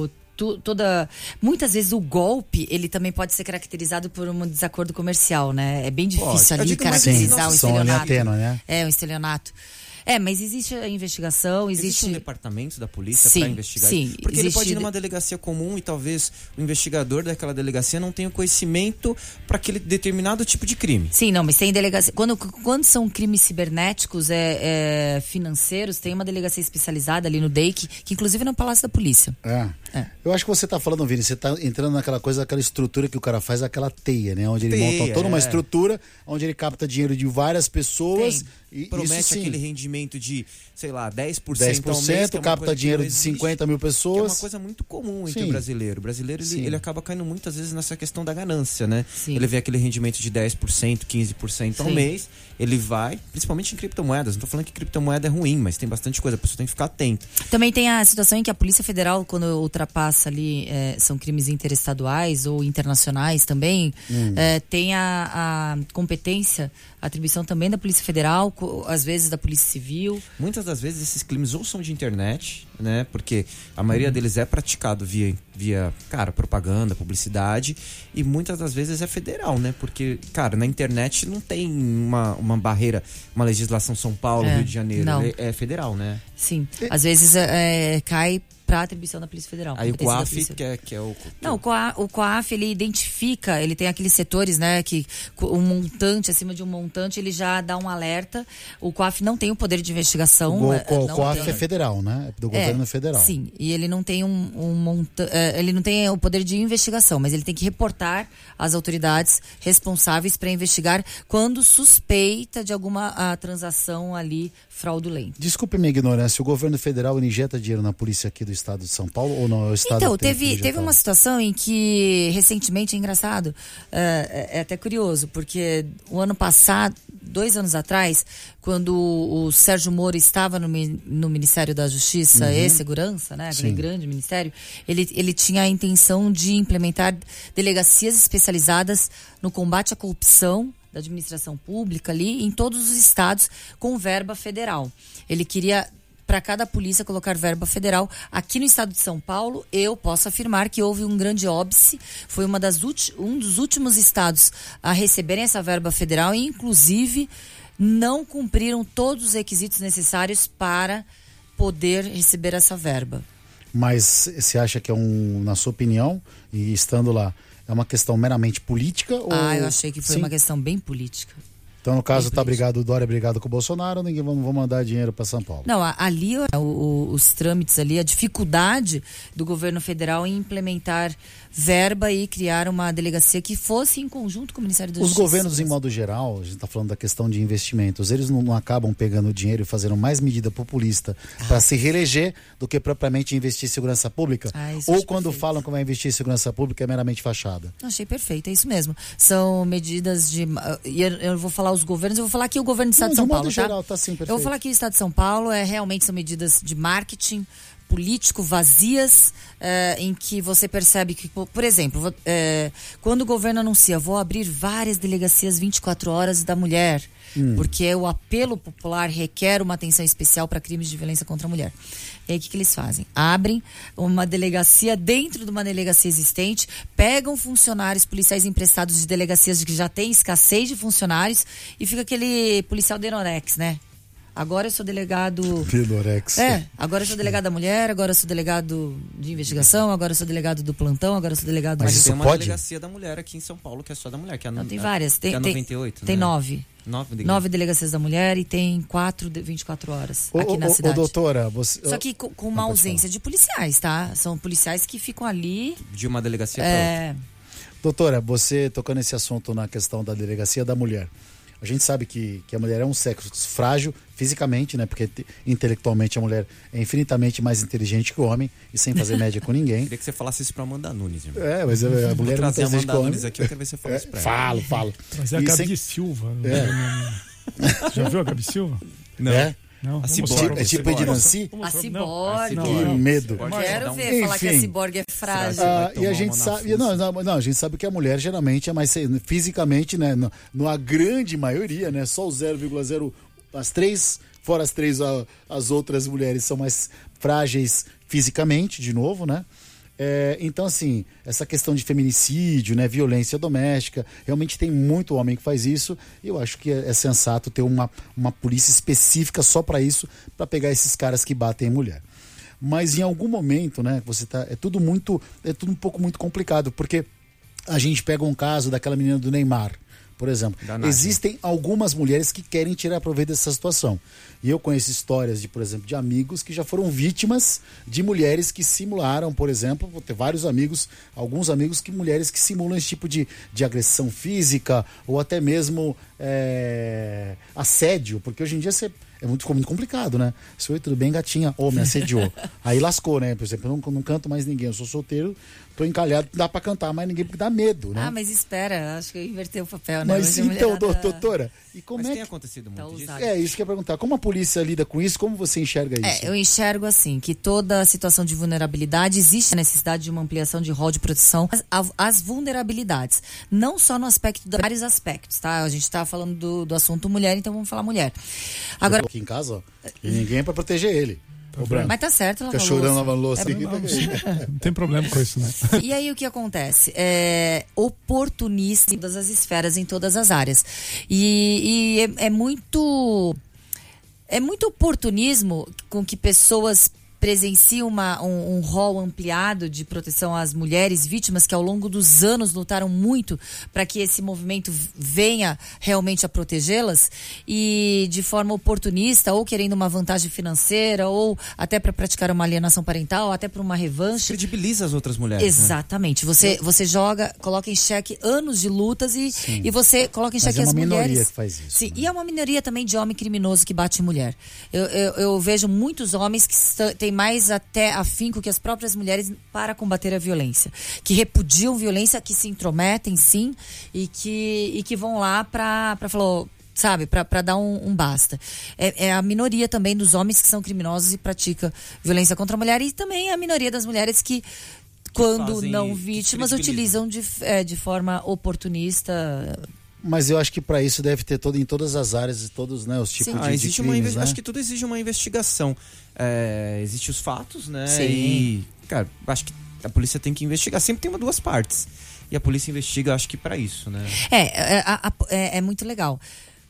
o- tu- toda muitas vezes o golpe ele também pode ser caracterizado por um desacordo comercial, né? É bem Pode. difícil Eu ali Sim, caracterizar um estelionato. tênue, né? É um estelionato. É, mas existe a investigação, Existe, existe, um departamento da polícia para investigar sim, isso? Porque ele existe pode ir numa delegacia comum e talvez o investigador daquela delegacia não tenha o conhecimento para aquele determinado tipo de crime. Sim, não, mas tem delegacia. Quando, quando são crimes cibernéticos, é, é, financeiros, tem uma delegacia especializada ali no DEIC, que inclusive é no Palácio da Polícia. É. É. Eu acho que você tá falando, Vini, você tá entrando naquela coisa, aquela estrutura que o cara faz, aquela teia, né? Onde ele Teia, monta toda uma é. estrutura, onde ele capta dinheiro de várias pessoas. Tem. E Promete isso aquele rendimento de, sei lá, 10%, 10%, ao mês, é capta dinheiro de existe. 50 mil Que é pessoas. uma coisa muito comum entre Sim. o brasileiro. O brasileiro ele, ele acaba caindo muitas vezes nessa questão da ganância, né? Sim. Ele vê aquele rendimento de 10%, 15% ao Sim. mês, ele vai, principalmente em criptomoedas. Não tô falando que criptomoeda é ruim, mas tem bastante coisa, a pessoa tem que ficar atenta. Também tem a situação em que a Polícia Federal, quando ultrapassa ali, é, são crimes interestaduais ou internacionais também, Hum. é, tem a, a competência, atribuição também da Polícia Federal, às vezes da Polícia Civil. Muitas das vezes esses crimes ou são de internet, né? Porque a maioria Uhum. deles é praticado via, via, cara, propaganda, publicidade, e muitas das vezes é federal, né? Porque, cara, na internet não tem uma, uma barreira, uma legislação São Paulo, É, Rio de Janeiro. não. É, é federal, né? Sim, às vezes é, cai para a atribuição da Polícia Federal. Aí o COAF, que é, que é o. Não, o COA- o COAF, ele identifica, ele tem aqueles setores, né, que um montante, acima de um montante, ele já dá um alerta. O COAF não tem o poder de investigação. O, é, o não COAF tem. é federal, né? É do governo federal. Sim, e ele não tem um, um monta eh, ele não tem o poder de investigação, mas ele tem que reportar às autoridades responsáveis para investigar quando suspeita de alguma ah, transação ali fraudulenta. Desculpe minha ignorância, o governo federal injeta dinheiro na polícia aqui do estado de São Paulo ou não? É o estado Então, teve, teve uma situação em que, recentemente, é engraçado, é, é até curioso, porque o ano passado, dois anos atrás, quando o Sérgio Moro estava no, no Ministério da Justiça e Segurança, né, aquele Sim. grande ministério, ele, ele tinha a intenção de implementar delegacias especializadas no combate à corrupção da administração pública ali em todos os estados com verba federal. Ele queria para cada polícia colocar verba federal. Aqui no estado de São Paulo, eu posso afirmar que houve um grande óbice. Foi uma das um dos últimos estados a receberem essa verba federal e, inclusive, não cumpriram todos os requisitos necessários para poder receber essa verba. Mas você acha que é um, na sua opinião, e estando lá, é uma questão meramente política? Ou... Ah, eu achei que foi Sim? uma questão bem política. Então, no caso, tá política. brigado o Dória, brigado com o Bolsonaro, ninguém vai, vai mandar dinheiro para São Paulo. Não, ali o- o- os trâmites ali, a dificuldade do governo federal em implementar verba e criar uma delegacia que fosse em conjunto com o Ministério da Os Justiça. governos, em modo geral, a gente está falando da questão de investimentos, eles não, não acabam pegando dinheiro e fazendo mais medida populista Ah. para se reeleger do que propriamente investir em segurança pública? Ah, Ou quando perfeito. falam que vai investir em segurança pública é meramente fachada? Achei perfeito, é isso mesmo. São medidas de. e Eu, eu vou falar os governos, eu vou falar aqui o governo do Estado Não, de São de Paulo, geral, tá? tá sim, Eu vou falar aqui o Estado de São Paulo, é realmente são medidas de marketing político vazias eh, em que você percebe que, po- por exemplo, eh, quando o governo anuncia vou abrir várias delegacias 24 horas da mulher, porque o apelo popular requer uma atenção especial para crimes de violência contra a mulher. E aí o que, que eles fazem? Abrem uma delegacia dentro de uma delegacia existente, pegam funcionários policiais emprestados de delegacias que já têm escassez de funcionários e fica aquele policial denorex, né? Agora eu sou delegado Pelorex. é, agora eu sou delegado da mulher, agora eu sou delegado de investigação, agora eu sou delegado do plantão, agora eu sou delegado Mas do... isso tem uma pode? delegacia da mulher aqui em São Paulo, que é só da mulher. Que é a, Não, tem várias. Tem, que é a tem, 98, tem né? nove. Nove, delegacias. Nove delegacias da mulher e tem quatro de 24 horas Ô, aqui ô, na ô, cidade. doutora, você. Só que com, com uma Ah, pode ausência de policiais, tá? São policiais que ficam ali. De uma delegacia pra outra. É, Doutora, você tocando esse assunto na questão da delegacia da mulher. A gente sabe que, que a mulher é um sexo frágil fisicamente, né? Porque te- intelectualmente a mulher é infinitamente mais inteligente que o homem e sem fazer média com ninguém. Queria que você falasse isso pra Amanda Nunes, irmão. É, mas a, a mulher é muito trazer a inteligente que Amanda o homem. Nunes aqui, eu quero ver se você fala É, isso pra ela. falo, falo. Mas é a E Gabi sem- Silva. É. Já viu a Gabi Silva? Não. É? Não. vou Ciborgue. É tipo Ed Vou Nancy? mostrar- vou a ciborgue. Que medo. Quero ver falar que a Enfim. ciborgue é frágil. Ah, e a gente sabe, não, não, não, a gente sabe que a mulher geralmente é mais fisicamente, né, no, numa grande maioria, né, só o 0,0 as três, fora as três a- as outras mulheres são mais frágeis fisicamente, de novo, né? É, então, assim, essa questão de feminicídio, né, violência doméstica, realmente tem muito homem que faz isso. E eu acho que é, é sensato ter uma, uma polícia específica só para isso, para pegar esses caras que batem em mulher. Mas em algum momento, né, você tá, é tudo muito, é tudo um pouco muito complicado, porque a gente pega um caso daquela menina do Neymar, por exemplo. Existem algumas mulheres que querem tirar proveito dessa situação. E eu conheço histórias de, por exemplo, de amigos que já foram vítimas de mulheres que simularam, por exemplo, vou ter vários amigos, alguns amigos que mulheres que simulam esse tipo de, de agressão física ou até mesmo é, assédio, porque hoje em dia você é muito, muito complicado, né? Se oi, tudo bem, gatinha? Ô, me assediou. Aí lascou, né? Por exemplo, eu não, não canto mais ninguém, eu sou solteiro, tô encalhado, dá pra cantar mais ninguém porque dá medo, né? Ah, mas espera, acho que eu invertei o papel, né? Mas Hoje então, mulherada- doutora, e como Mas é tem que. acontecido muito Tá disso? É, isso que eu ia perguntar. Como a polícia lida com isso? Como você enxerga isso? É, eu enxergo assim, que toda situação de vulnerabilidade existe a necessidade de uma ampliação de rol de proteção às, às vulnerabilidades. Não só no aspecto, de vários aspectos, tá? A gente tá falando do, do assunto mulher, então vamos falar mulher. Agora, Aqui em casa, ó, e ninguém é pra proteger ele. Ô, Branco. mas tá certo, Fica chorando, lavando louça. É, aqui. Não tem problema com isso, né? E aí o que acontece? É oportunista em todas as esferas, em todas as áreas. E, e é, é muito. É muito oportunismo com que pessoas presenciam uma, um, um rol ampliado de proteção às mulheres vítimas que ao longo dos anos lutaram muito para que esse movimento venha realmente a protegê-las e de forma oportunista ou querendo uma vantagem financeira ou até para praticar uma alienação parental, até para uma revanche. Credibiliza as outras mulheres. né? Exatamente. Você, você joga, coloca em xeque anos de lutas e, e você coloca em Mas xeque é uma as mulheres. minoria que faz isso, Sim, né? e é uma minoria também de homem criminoso que bate em mulher. Eu, eu, eu vejo muitos homens que têm mais até afinco que as próprias mulheres para combater a violência. Que repudiam violência, que se intrometem, sim, e que, e que vão lá para falar. "Ô, Sabe, para dar um, um basta. É, é a minoria também dos homens que são criminosos e praticam violência contra a mulher, e também a minoria das mulheres que, quando fazem- não que vítimas, utilizam de, é, de forma oportunista. Mas eu acho que para isso deve ter todo em todas as áreas e todos né, os tipos Sim. de, Ah, de existe uma crimes, inve- né? Acho que tudo exige uma investigação. É, Existem os fatos, né? Sim. E, cara, acho que a polícia tem que investigar. Sempre tem uma duas partes. E a polícia investiga, acho que pra isso, né? É, é, é, é muito legal.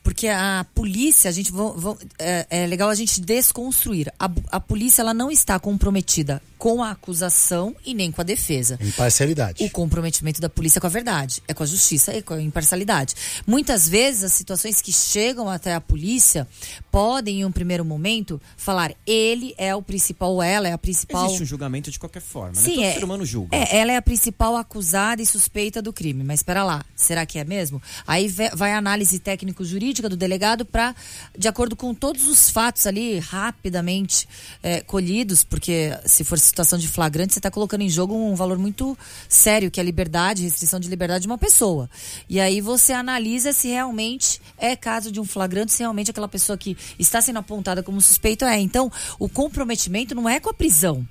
Porque a polícia, a gente vão- vão- é, é legal a gente desconstruir. A, a polícia ela não está comprometida com a acusação e nem com a defesa. Imparcialidade. O comprometimento da polícia é com a verdade, é com a justiça e com a imparcialidade. Muitas vezes as situações que chegam até a polícia podem, em um primeiro momento, falar ele é o principal, ou ela é a principal. Existe um julgamento de qualquer forma, né? Sim, Todo é, ser humano julga. é, ela é a principal acusada e suspeita do crime. Mas espera lá, será que é mesmo? Aí vai a análise técnico-jurídica do delegado para, de acordo com todos os fatos ali, rapidamente é, colhidos, porque se for situação de flagrante, você está colocando em jogo um valor muito sério, que é a liberdade, restrição de liberdade de uma pessoa. E aí você analisa se realmente é caso de um flagrante, se realmente aquela pessoa que está sendo apontada como suspeito é. Então, o comprometimento não é com a prisão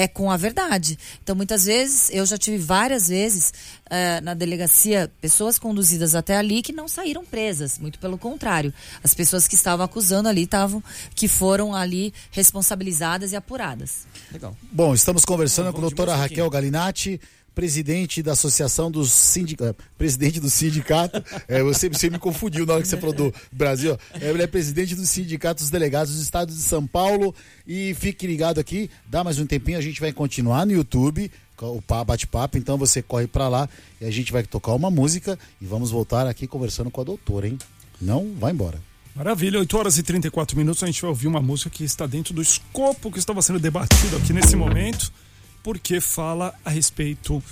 é com a verdade. Então, muitas vezes, eu já tive várias vezes uh, na delegacia pessoas conduzidas até ali que não saíram presas. Muito pelo contrário. As pessoas que estavam acusando ali estavam, que foram ali responsabilizadas e apuradas. Legal. Bom, estamos conversando com a doutora Raquel Galinatti presidente da Associação dos Sindicatos. É, presidente do sindicato. É, você, você me confundiu na hora que você falou do Brasil. É, ele é presidente do Sindicato dos Delegados do Estado de São Paulo. E fique ligado aqui, dá mais um tempinho, a gente vai continuar no YouTube o bate-papo, então você corre para lá e a gente vai tocar uma música e vamos voltar aqui conversando com a doutora, hein? Não vai embora. Maravilha, 8 horas e 34 minutos a gente vai ouvir uma música que está dentro do escopo que estava sendo debatido aqui nesse momento porque fala a respeito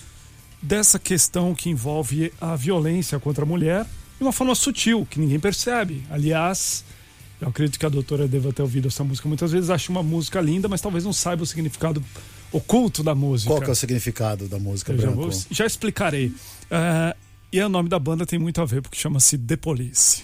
dessa questão que envolve a violência contra a mulher de uma forma sutil, que ninguém percebe. Aliás, eu acredito que a doutora deva ter ouvido essa música muitas vezes, acha uma música linda, mas talvez não saiba o significado oculto da música. Qual é o significado da música, já, vou, já, explicarei. Uh, e o nome da banda tem muito a ver, porque chama-se The Police.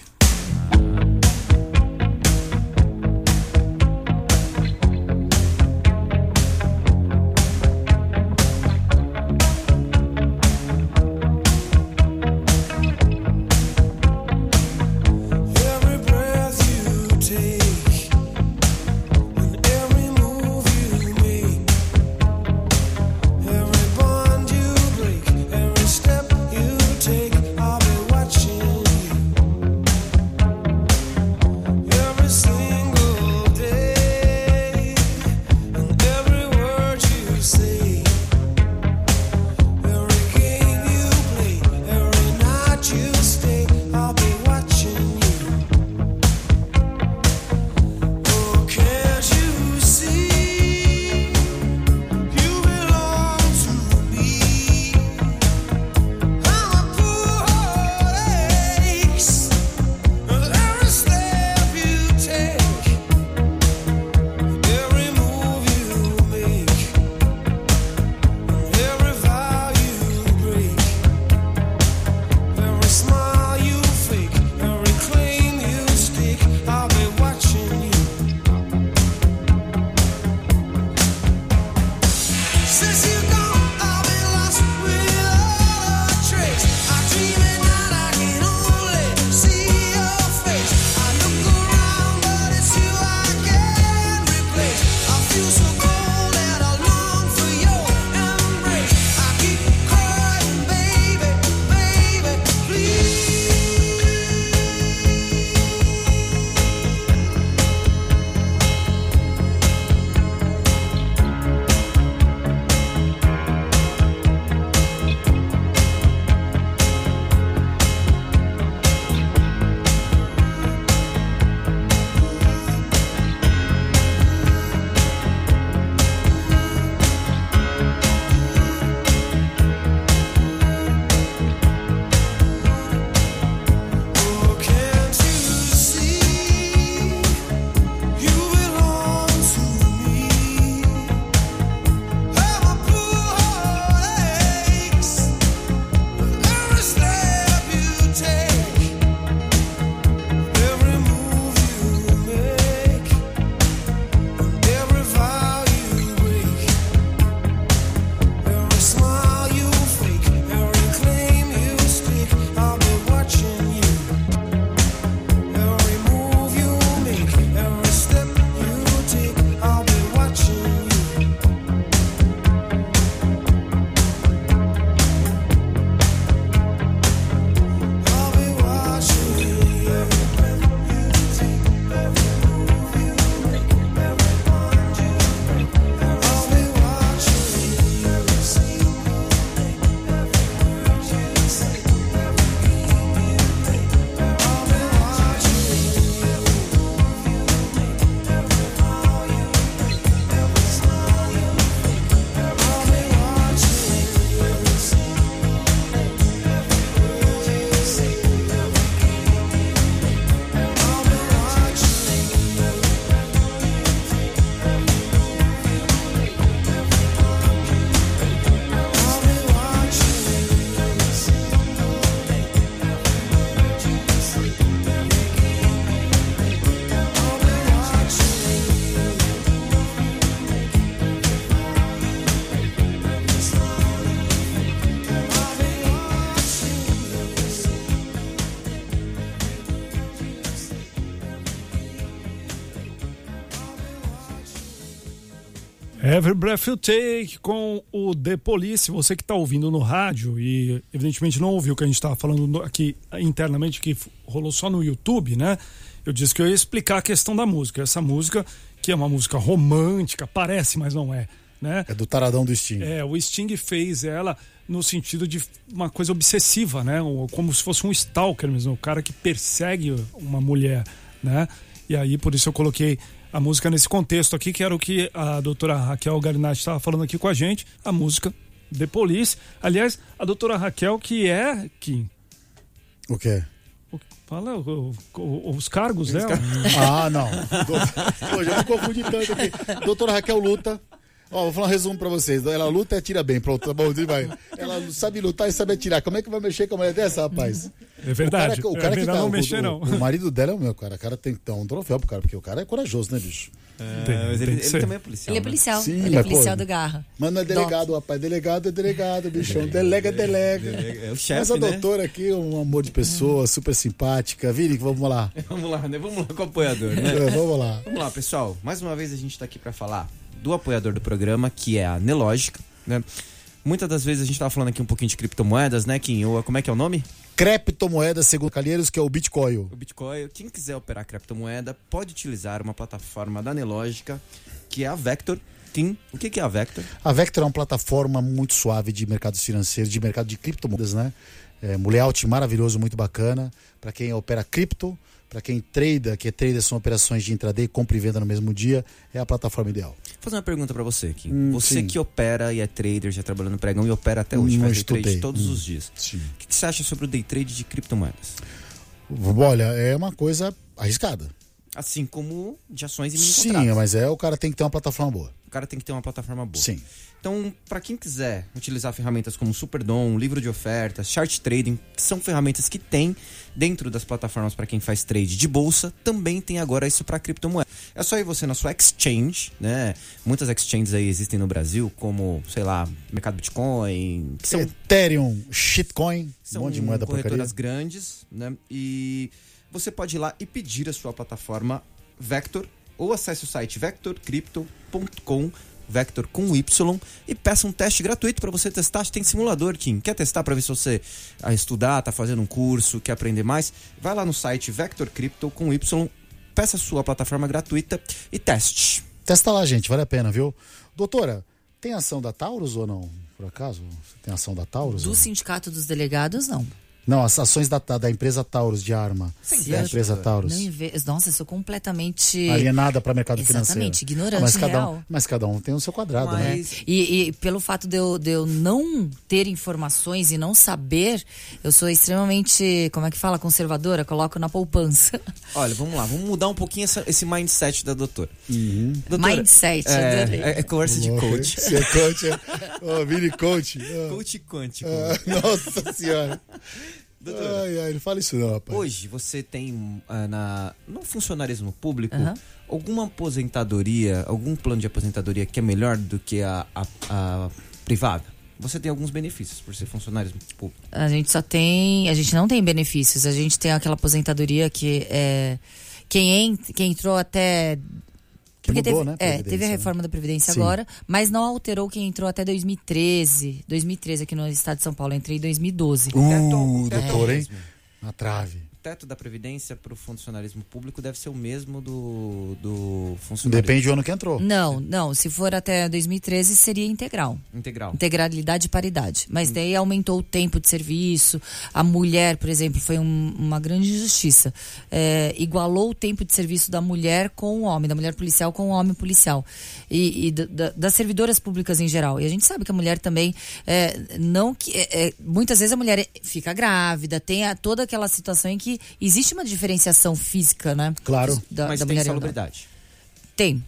Every Breath You Take com o The Police. Você que está ouvindo no rádio e evidentemente não ouviu o que a gente estava falando aqui internamente, que rolou só no YouTube, né? Eu disse que eu ia explicar a questão da música. Essa música, que é uma música romântica, parece, mas não é. Né? É do taradão do Sting. É, o Sting fez ela no sentido de uma coisa obsessiva, né? Como se fosse um stalker mesmo, o cara que persegue uma mulher, né? E aí, por isso eu coloquei a música nesse contexto aqui, que era o que a doutora Raquel Garinati estava falando aqui com a gente, a música The Police. Aliás, a doutora Raquel, que é. Que... O quê? Fala o, o, os cargos dela. Ah, não. Pô, já me confundi tanto aqui. Doutora Raquel luta. Ó, vou falar um resumo pra vocês. Ela luta e atira bem. Pronto, tá bom, vai. Ela sabe lutar e sabe atirar. Como é que vai mexer com uma mulher dessa, rapaz? É verdade. O cara, o cara é que tá, não o, mexer, o, não. O marido dela é o meu, cara. O cara tem que dar um troféu pro cara, porque o cara é corajoso, né, bicho? É, Tem- mas ele, ele também é policial. Ele é né? policial. Sim, ele é mas, policial pô, do Garra. Mas não é delegado, rapaz. Delegado é delegado, bichão. Delega é delega. É o chefe, Mas a né? doutora aqui, um amor de pessoa, super simpática. Vini, vamos lá. Vamos lá, né? Vamos lá com o apoiador, né? É, vamos lá. Vamos lá, pessoal. Mais uma vez a gente está aqui para falar do apoiador do programa, que é a Nelógica, né? Muitas das vezes a gente tava falando aqui um pouquinho de criptomoedas, né, Kim? Ou como é que é o nome? Criptomoeda, segundo Calheiros, que é o Bitcoin. O Bitcoin. Quem quiser operar criptomoeda pode utilizar uma plataforma da Nelógica, que é a Vector. Kim, o que é a Vector? A Vector é uma plataforma muito suave de mercados financeiros, de mercado de criptomoedas, né? É, layout maravilhoso, muito bacana. Para quem opera cripto, para quem trada, que trader são operações de intraday, compra e venda no mesmo dia, é a plataforma ideal. Vou fazer uma pergunta para você, Kim. Hum, você sim. que opera e é trader, já trabalhou no pregão e opera até hoje, Não faz day trade todos Hum. os dias. Sim. O que, que você acha sobre o day trade de criptomoedas? Olha, é uma coisa arriscada. Assim como de ações e mini Sim, mas é o cara tem que ter uma plataforma boa. Cara tem que ter uma plataforma boa. Sim. Então, para quem quiser utilizar ferramentas como Superdom, livro de ofertas, chart trading, que são ferramentas que tem dentro das plataformas para quem faz trade de bolsa, também tem agora isso para criptomoeda. É só ir você na sua exchange, né? Muitas exchanges aí existem no Brasil, como, sei lá, Mercado Bitcoin, são Ethereum, shitcoin, um são monte de moeda porcaria. corretoras grandes, né? E você pode ir lá e pedir a sua plataforma Vector ou acesse o site vectorcrypto.com Vector com Y e peça um teste gratuito para você testar. Tem simulador, Kim. Quer testar para ver se você a estudar, tá fazendo um curso, quer aprender mais? Vai lá no site vectorcrypto com Y, peça a sua plataforma gratuita e teste. Testa lá, gente, vale a pena, viu? Doutora, tem ação da Taurus ou não? Por acaso? Tem ação da Taurus? Do sindicato dos delegados, não. Não, as ações da, da empresa Taurus de arma. Sem Da empresa. Taurus. Não inve... Nossa, eu sou completamente. Alienada para mercado Exatamente, financeiro. ignorante mas cada, real. um, mas cada um tem o seu quadrado, né? Mas E, e pelo fato de eu, de eu não ter informações e não saber, eu sou extremamente, como é que fala, conservadora, coloco na poupança. olha, vamos lá, vamos mudar um pouquinho essa- esse mindset da doutora. Doutora, Mindset, é, adorei. é, é conversa de coach. Você é coach, é? Ô, Vini coach. Ah, Coach quântico. ah, nossa senhora. Doutora. Ai, ai, não fala isso não, rapaz. Hoje você tem ah, na, no funcionarismo público Aham. alguma aposentadoria, algum plano de aposentadoria que é melhor do que a, a- a privada? Você tem alguns benefícios por ser funcionarismo público. A gente só tem. A gente não tem benefícios. A gente tem aquela aposentadoria que é. Quem, ent, quem entrou até. Que mudou, teve, né, é, teve a né? reforma da Previdência Sim. agora, mas não alterou quem entrou até 2013. 2013 aqui no estado de São Paulo. Eu entrei em 2012. Uh, Teto- doutor, hein? mesmo. Na trave. O teto da Previdência para o funcionarismo público deve ser o mesmo do, do funcionarismo Depende do ano que entrou. Não, não. Se for até 2013, seria integral. integral. Integralidade e paridade. Mas daí aumentou o tempo de serviço. A mulher, por exemplo, foi um- uma grande injustiça. É, igualou o tempo de serviço da mulher com o homem, da mulher policial com o homem policial. E, e da- da- das servidoras públicas em geral. E a gente sabe que a mulher também. é, não que, é, é, muitas vezes a mulher fica grávida, tem a- toda aquela situação em que existe uma diferenciação física, né? Claro. Da, Mas da tem salubridade. Tem.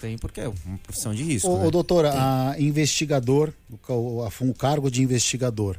Tem, porque é uma profissão de risco. Ô, né? doutora, a investigador, o, o, a- o cargo de investigador,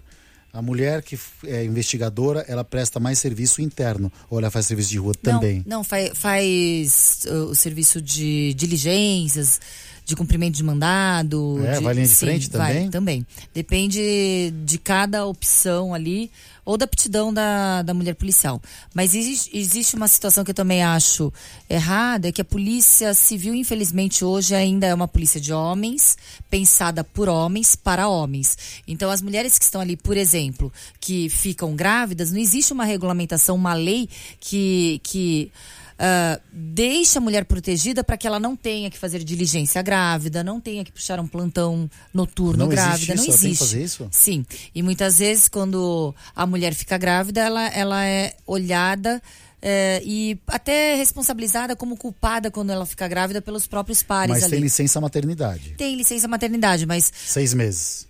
a mulher que é investigadora, ela presta mais serviço interno ou ela faz serviço de rua também? Não, não faz, faz uh, o serviço de diligências, de cumprimento de mandado. É, de, vai linha de sim, frente vai, também? também. Depende de cada opção ali ou da aptidão da, da mulher policial. Mas existe, existe uma situação que eu também acho errada, é que a polícia civil, infelizmente, hoje ainda é uma polícia de homens, pensada por homens, para homens. Então, as mulheres que estão ali, por exemplo, que ficam grávidas, não existe uma regulamentação, uma lei que. que Uh, deixa a mulher protegida para que ela não tenha que fazer diligência grávida, não tenha que puxar um plantão noturno Não existe grávida. isso? Não Ela tem que existe. fazer isso? Sim. E muitas vezes, quando a mulher fica grávida, ela, ela é olhada. eh, e até responsabilizada como culpada quando ela fica grávida pelos próprios pares Mas ali. tem licença maternidade. Tem licença maternidade, mas Seis meses.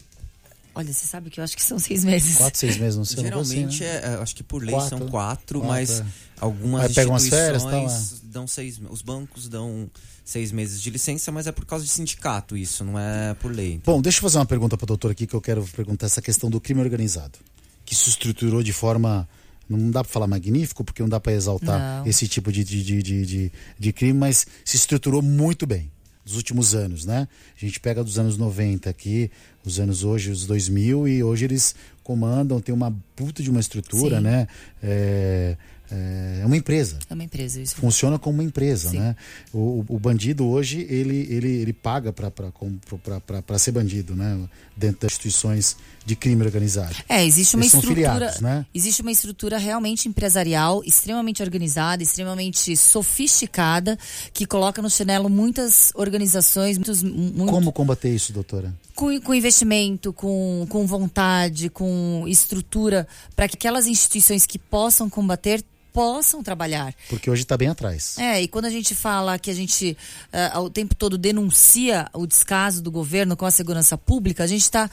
olha, você sabe que eu acho que são seis meses. Quatro, seis meses, não sei. Geralmente, assim, né? é, é, acho que por lei Quatro. são quatro, Quatro, mas é. Algumas Aí férias, instituições tal, dão seis, os bancos dão seis meses de licença, mas é por causa de sindicato isso, não é por lei. Bom, deixa eu fazer uma pergunta para o doutor aqui que eu quero perguntar essa questão do crime organizado, que se estruturou de forma não dá para falar magnífico porque não dá para exaltar Não. esse tipo de, de, de, de, de, de crime, mas se estruturou muito bem nos últimos anos, né? A gente pega dos anos 90 aqui, os anos hoje, os 2000 e hoje eles comandam, tem uma puta de uma estrutura, Sim. né? É, é uma empresa É uma empresa isso. funciona como uma empresa, Sim. né? O, o bandido hoje ele, ele, ele paga para ser bandido, né? Dentro das instituições de crime organizado. É, existe uma Eles são estrutura, filiados, né? existe uma estrutura realmente empresarial, extremamente organizada, extremamente sofisticada, que coloca no chinelo muitas organizações, muitos, muito, Como combater isso, doutora? Com, com investimento, com, com vontade, com estrutura, para que aquelas instituições que possam combater possam trabalhar. Porque hoje está bem atrás. É, e quando a gente fala que a gente ah, o tempo todo denuncia o descaso do governo com a segurança pública, a gente está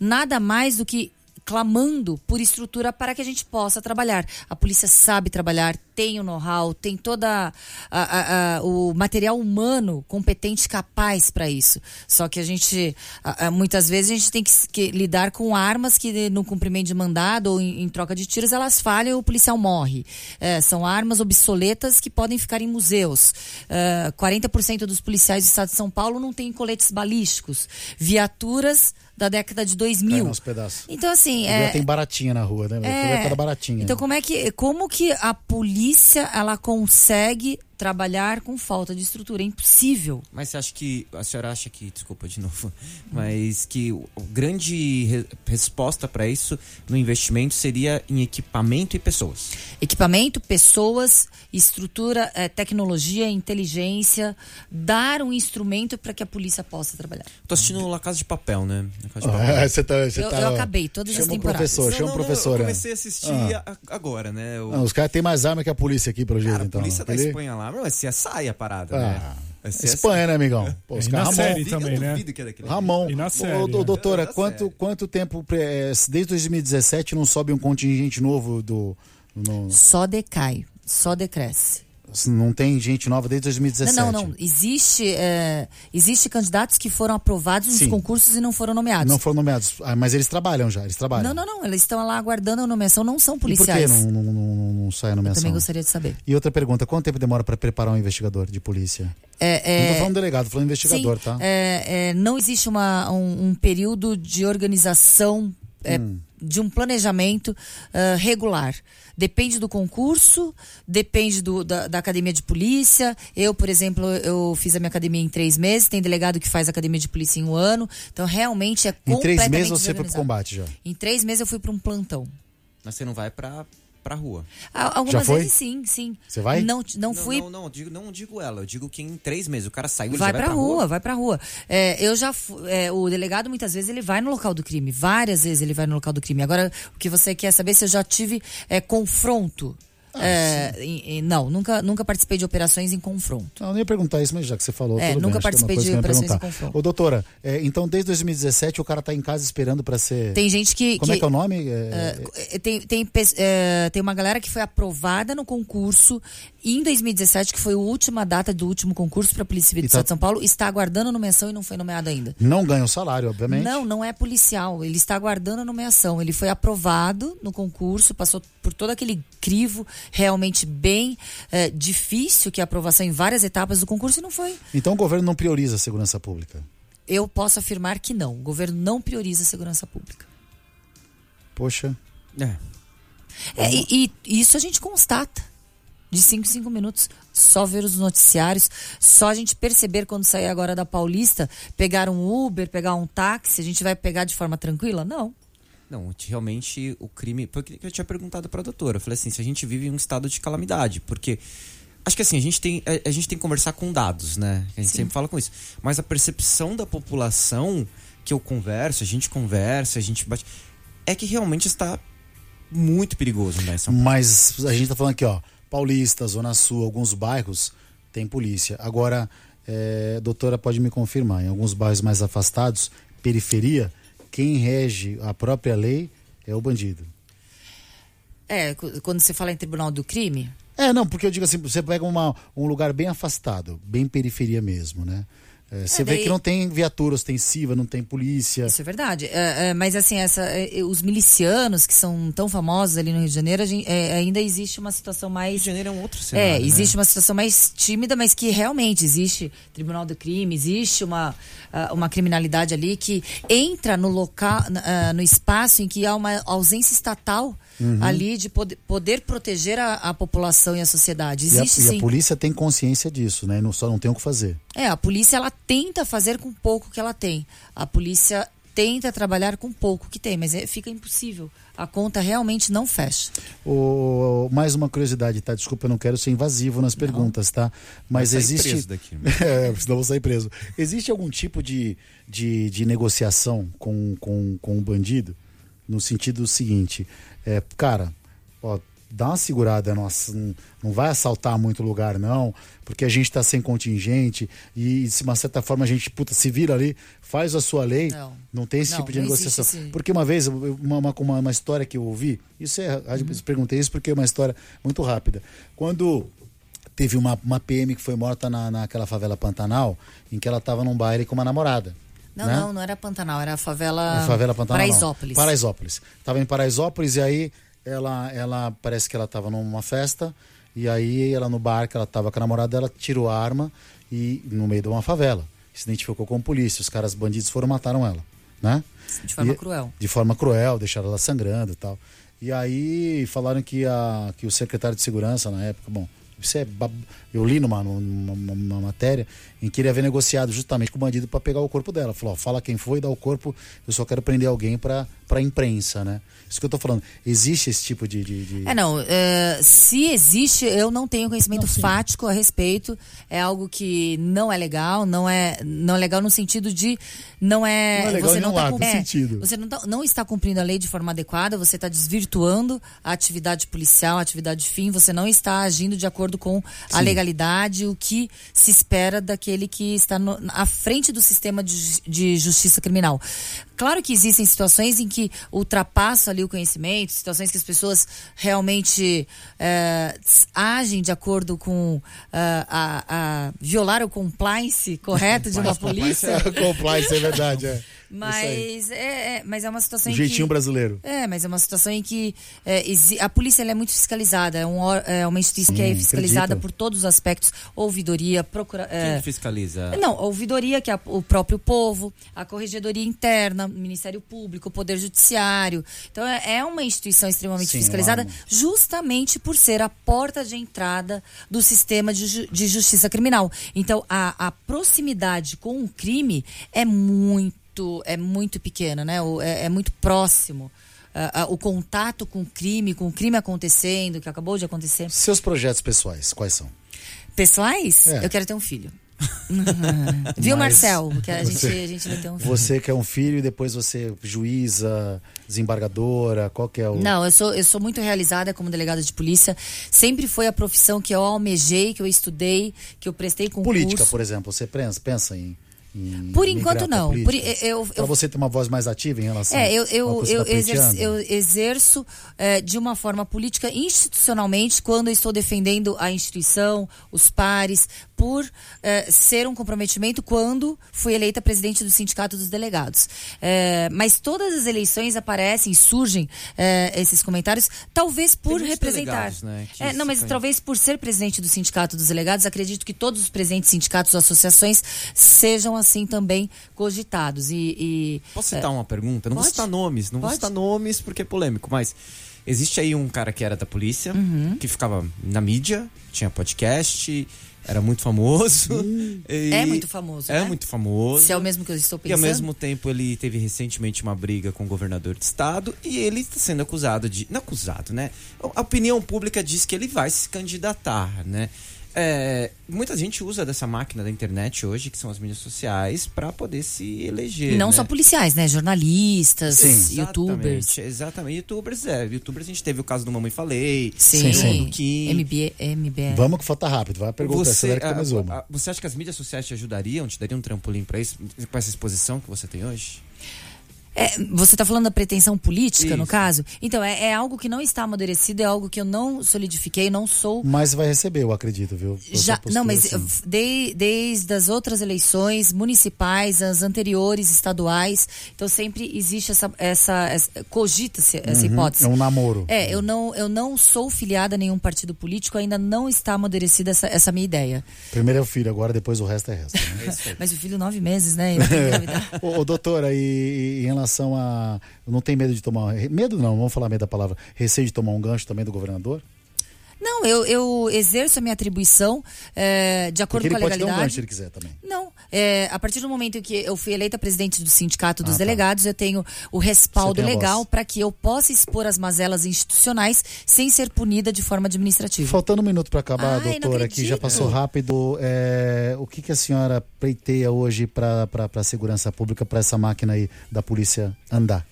nada mais do que clamando por estrutura para que a gente possa trabalhar. A polícia sabe trabalhar, tem o know-how, tem toda o material humano competente, capaz para isso. Só que a gente, muitas vezes, a gente tem que, que lidar com armas que no cumprimento de mandado ou em, em troca de tiros elas falham e o policial morre. É, são armas obsoletas que podem ficar em museus. É, 40% dos policiais do estado de São Paulo não têm coletes balísticos. Viaturas da década de 2000. Cai nos pedaços. Então, assim. É, tem baratinha na rua, né? é, É, baratinha. então como é que como que a polícia ela consegue trabalhar com falta de estrutura? É impossível. Mas você acha que. A senhora acha que. Desculpa de novo. Mas que o, o grande re- resposta para isso no investimento seria em equipamento e pessoas. Equipamento, pessoas, estrutura, eh, tecnologia, inteligência, dar um instrumento para que a polícia possa trabalhar. Tô assistindo La Casa de Papel, né? De Papel. Ah, você tá, você Eu- tá- eu acabei todas as chama um temporadas. professor, Não, chama não, não, professor. Eu né? comecei a assistir Ah. a- agora, né? O, Ah, os caras têm mais arma que a polícia aqui, pelo jeito, cara, a então. polícia da Aquele- Espanha lá, meu, é CSI a parada, Ah, né? É. Espanha, né, amigão? Pô, os E na caras série Ramon. Duvido- também, né? é Ramon. E na série, ô, né? doutora, Na quanto, série. quanto tempo, é, desde 2017, não sobe um contingente novo do. no- Só decai, só decresce. Não tem gente nova desde 2017. Não, não, não. Existe, eh, existe candidatos que foram aprovados nos Sim. concursos e não foram nomeados. Não foram nomeados. Ah, mas eles trabalham já, eles trabalham. Não, não, não. Eles estão lá aguardando a nomeação, não são E por que policiais. não, não, não, não sai a Eu nomeação? também gostaria de saber. E outra pergunta, quanto tempo demora para preparar um investigador de polícia? É, Não tô é, falando delegado, falando investigador, sim, tá? é, é, não existe uma, um, um período de organização, é, Hum. de um planejamento ah, regular. Depende do concurso, depende do- da, da academia de polícia. Eu, por exemplo, eu fiz a minha academia em três meses. Tem delegado que faz academia de polícia em um ano. Então, realmente é Em três completamente meses você foi pro combate já. Em três meses eu fui para um plantão. Mas você não vai pra, pra rua. Algumas Já foi? vezes sim, sim. Você vai? Não, não Não, fui não, não, digo, não digo ela, eu digo que em três meses o cara saiu ele Vai já pra, rua, vai pra rua. É, eu já é, o delegado muitas vezes ele vai no local do crime, várias vezes ele vai no local do crime. Agora o que você quer saber se eu já tive é, confronto? Ah, É, em- em- não, nunca, nunca participei de operações em confronto. Não, nem ia perguntar isso, mas já que você falou, É, nunca bem, é participei de operações em confronto. Ô, doutora, é, então desde 2017 o cara tá em casa esperando para ser... Tem gente que. Como é que- que é o nome? É, É, tem, tem, é, tem uma galera que foi aprovada no concurso em 2017, que foi a última data do último concurso para a Polícia Civil do E tá- Estado de São Paulo, está aguardando a nomeação e não foi nomeado ainda. Não ganha o salário, obviamente. Não, não é policial. Ele está aguardando a nomeação. Ele foi aprovado no concurso, passou por todo aquele crivo realmente bem eh, difícil, que é a aprovação em várias etapas do concurso, e não foi. Então o governo não prioriza a segurança pública. Eu posso afirmar que não. O governo não prioriza a segurança pública. Poxa. É. É, e, e isso a gente constata. De 5 em 5 minutos. Só ver os noticiários, só a gente perceber quando sair agora da Paulista, pegar um Uber, pegar um táxi, a gente vai pegar de forma tranquila? Não. Não, realmente o crime. Porque eu tinha perguntado pra doutora. Eu falei assim: se a gente vive em um estado de calamidade. Porque. Acho que assim, a gente tem, a, a gente tem que conversar com dados, né? A gente sempre fala com isso. Mas a percepção da população que eu converso, a gente conversa, a gente bate. É que realmente está muito perigoso Paulo. Mas a gente tá falando aqui, ó. Paulista, Zona Sul, alguns bairros tem polícia. Agora, é, doutora pode me confirmar, em alguns bairros mais afastados, periferia, quem rege a própria lei é o bandido. É, quando você fala em tribunal do crime, É, não, porque eu digo assim, você pega uma, um lugar bem afastado, bem periferia mesmo, né? É, você vê daí- que não tem viatura ostensiva, não tem polícia. Isso é verdade. É, é, mas assim, essa, é, é, os milicianos que são tão famosos ali no Rio de Janeiro, a gente- é, ainda existe uma situação Rio mais. de Janeiro é um outro É, cenário. né? existe uma situação mais tímida, mas que realmente existe Tribunal do Crime, existe uma, uma criminalidade ali que entra no local, no espaço em que há uma ausência estatal Uhum. ali de poder, poder proteger a, a população e a sociedade. E a, Existe e a polícia tem consciência disso, né? E não, só não tem o que fazer. É, a polícia ela tenta fazer com pouco que ela tem. A polícia tenta trabalhar com pouco que tem, mas é- fica impossível. A conta realmente não fecha. O, mais uma curiosidade, tá? Desculpa, eu não quero ser invasivo nas perguntas, tá? Mas existe. preso daqui, é, senão eu vou sair preso. Existe algum tipo de, de, de negociação com, com, com o bandido? No sentido seguinte, é, cara, ó, dá uma segurada, nossa, não, não vai assaltar muito lugar, não, porque a gente tá sem contingente e, de uma certa forma, a gente, puta, se vira ali, faz a sua lei. Não. tem esse Não, tipo de não existe negociação. esse- Porque uma vez, uma, uma, uma, uma história que eu ouvi, isso é, eu perguntei isso porque é uma história muito rápida. Quando teve uma, uma PM que foi morta na, naquela favela Pantanal, em que ela estava num baile com uma namorada. Não, né? não, não era Pantanal, era a favela, A favela Pantanal. não. Paraisópolis. Paraisópolis. Tava em Paraisópolis e aí ela, ela parece que ela tava numa festa e aí ela no bar que ela tava com a namorada dela tirou a arma e no meio de uma favela. Se identificou com a polícia. Os caras bandidos foram mataram ela, né? De forma E- cruel. De forma cruel, deixaram ela sangrando e tal. E aí falaram que, a, que o secretário de segurança na época, bom, isso é bab- eu li numa, numa, numa- matéria em que ele havia negociado justamente com o bandido para pegar o corpo dela. Falou, ó, fala quem foi, dá o corpo, eu só quero prender alguém para para imprensa, né? Isso que eu tô falando. Existe esse tipo de, de, de- É, não. é, se existe, eu não tenho conhecimento fático a respeito. É algo que não é legal, não é, não é legal no sentido de não é. Não é legal você não tá lado, cum- que é, sentido? Você não, tá- não está cumprindo a lei de forma adequada, você está desvirtuando a atividade policial, a atividade fim, você não está agindo de acordo com a Sim. legalidade, o que se espera daquele que está no- à frente do sistema de, de justiça criminal. Claro que existem situações em que ultrapassa ali o conhecimento, situações que as pessoas realmente eh, s- agem de acordo com ah, a, a violar o compliance correto de uma polícia. Compliance, é verdade, é. Aí. Mas é, é- mas é uma situação O em jeitinho que, brasileiro. é, mas é uma situação em que é, a polícia ela é muito fiscalizada, é, um é uma instituição que é Sim, fiscalizada acredito. por todos os aspectos, ouvidoria, procura, Quem é, fiscaliza? não, a ouvidoria, que é o próprio povo, a corregedoria interna, o Ministério Público, o Poder Judiciário. Então é, é uma instituição extremamente Sim, fiscalizada, justamente por ser a porta de entrada do sistema de, ju- de justiça criminal. Então a, a proximidade com o crime é muito, é muito pequena, né? É, é muito próximo. Ah, ah, o contato com o crime, com o crime acontecendo, que acabou de acontecer. Seus projetos pessoais, quais são? Pessoais, É. eu quero ter um filho. Viu, Mas Marcel? Que a gente, você- a gente vai ter um filho. Você quer um filho e depois você juíza, desembargadora, qual que é o... Não, eu sou, eu sou muito realizada como delegada de polícia. Sempre foi a profissão que eu almejei, que eu estudei, que eu prestei concurso. Política, por exemplo, você pensa, pensa em Por enquanto, não. Por, eu, eu, Pra você ter uma voz mais ativa em relação É, eu, ao eu, eu, tá exerço, eu exerço é, de uma forma política institucionalmente quando eu estou defendendo a instituição, os pares, por é, ser um comprometimento quando fui eleita presidente do Sindicato dos Delegados. É, mas todas as eleições aparecem, surgem é, esses comentários, talvez por representar. né, É, não, mas talvez por ser presidente do Sindicato dos Delegados, acredito que todos os presidentes sindicatos e associações sejam assim também cogitados. E, e Posso citar uma pergunta? Não vou Pode. citar nomes, não vou Pode. citar nomes porque é polêmico, mas existe aí um cara que era da polícia, Uhum. que ficava na mídia, tinha podcast, era muito famoso. e- É muito famoso, É né? muito famoso. Se é o mesmo que eu estou E ao pensando. mesmo tempo ele teve recentemente uma briga com o governador de estado e ele está sendo acusado de. Não acusado, né? A opinião pública diz que ele vai se candidatar, né? É, muita gente usa dessa máquina da internet hoje, que são as mídias sociais, para poder se eleger. E não né? só policiais, né? Jornalistas, Sim. youtubers. Exatamente, Exatamente, youtubers, é. Youtubers a gente teve o caso do Mamãe Falei. Sim, sim. do Kim. MB, MBL. Vamos que falta rápido. Vai a pergunta, acelera que tem a- mais uma. a- você acha que as mídias sociais te ajudariam, te dariam um trampolim para isso, com essa exposição que você tem hoje? É, você está falando da pretensão política, no Isso. caso? Então, é, é algo que não está amadurecido, é algo que eu não solidifiquei, não sou Mas vai receber, eu acredito, viu? Já, postura, não, mas assim. de- desde as outras eleições municipais, as anteriores estaduais, então sempre existe essa, essa, essa cogita-se essa hipótese. É um namoro. É, eu não, eu não sou filiada a nenhum partido político, ainda não está amadurecida essa, essa minha ideia. Primeiro é o filho, agora depois o resto é resto. né? Mas o filho, nove meses, né? Ô, doutora, e, e em relação a. Não tem medo de tomar. Medo não, vamos falar meio da palavra. Receio de tomar um gancho também do governador? Não, eu, eu exerço a minha atribuição é, de acordo Porque com a pode ter um gancho legalidade. se ele quiser também. Não, é, a partir do momento que eu fui eleita presidente do Sindicato dos Ah, tá. Delegados, eu tenho o respaldo legal para que eu possa expor as mazelas institucionais sem ser punida de forma administrativa. Faltando um minuto para acabar, Ai, doutora, aqui já passou rápido. é, o que, que a senhora pleiteia hoje para a segurança pública, para essa máquina aí da polícia andar?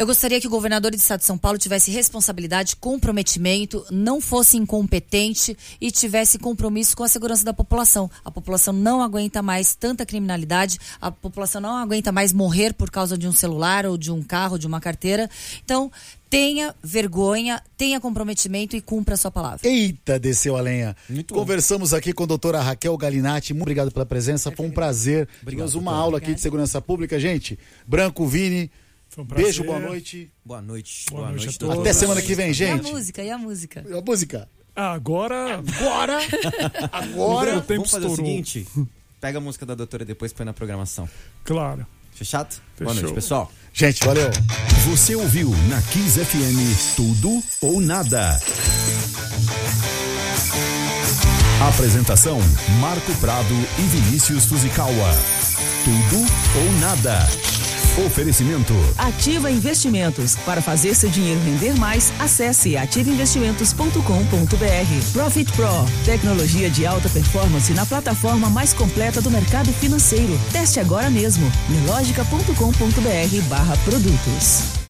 Eu gostaria que o governador do estado de São Paulo tivesse responsabilidade, comprometimento, não fosse incompetente e tivesse compromisso com a segurança da população. A população não aguenta mais tanta criminalidade, a população não aguenta mais morrer por causa de um celular ou de um carro, de uma carteira. Então, tenha vergonha, tenha comprometimento e cumpra a sua palavra. Eita, desceu a lenha. Muito bom. Conversamos aqui com a doutora Raquel Galinatti. Muito obrigado pela presença. Foi um prazer. Obrigado, Tivemos uma doutora. aula aqui de segurança pública, gente. Branco Vini. Foi um prazer. Beijo, boa noite. Boa noite. Boa noite a doutor. todos. Até semana que vem, E a gente. música, e a música? A música. Agora, Agora, o agora. tempo Vamos fazer o estourou. seguinte: pega a música da doutora e depois põe na programação. Claro. Fechado? Boa Fechou. noite, pessoal. Gente, valeu. Você ouviu na Kiss FM Tudo ou Nada. Apresentação: Marco Prado e Vinícius Fuzikawa. Tudo ou Nada. Oferecimento: Ativa Investimentos. Para fazer seu dinheiro render mais, acesse ativainvestimentos.com.br. Profit Pro. Tecnologia de alta performance na plataforma mais completa do mercado financeiro. Teste agora mesmo. Nelogica.com.br barra produtos.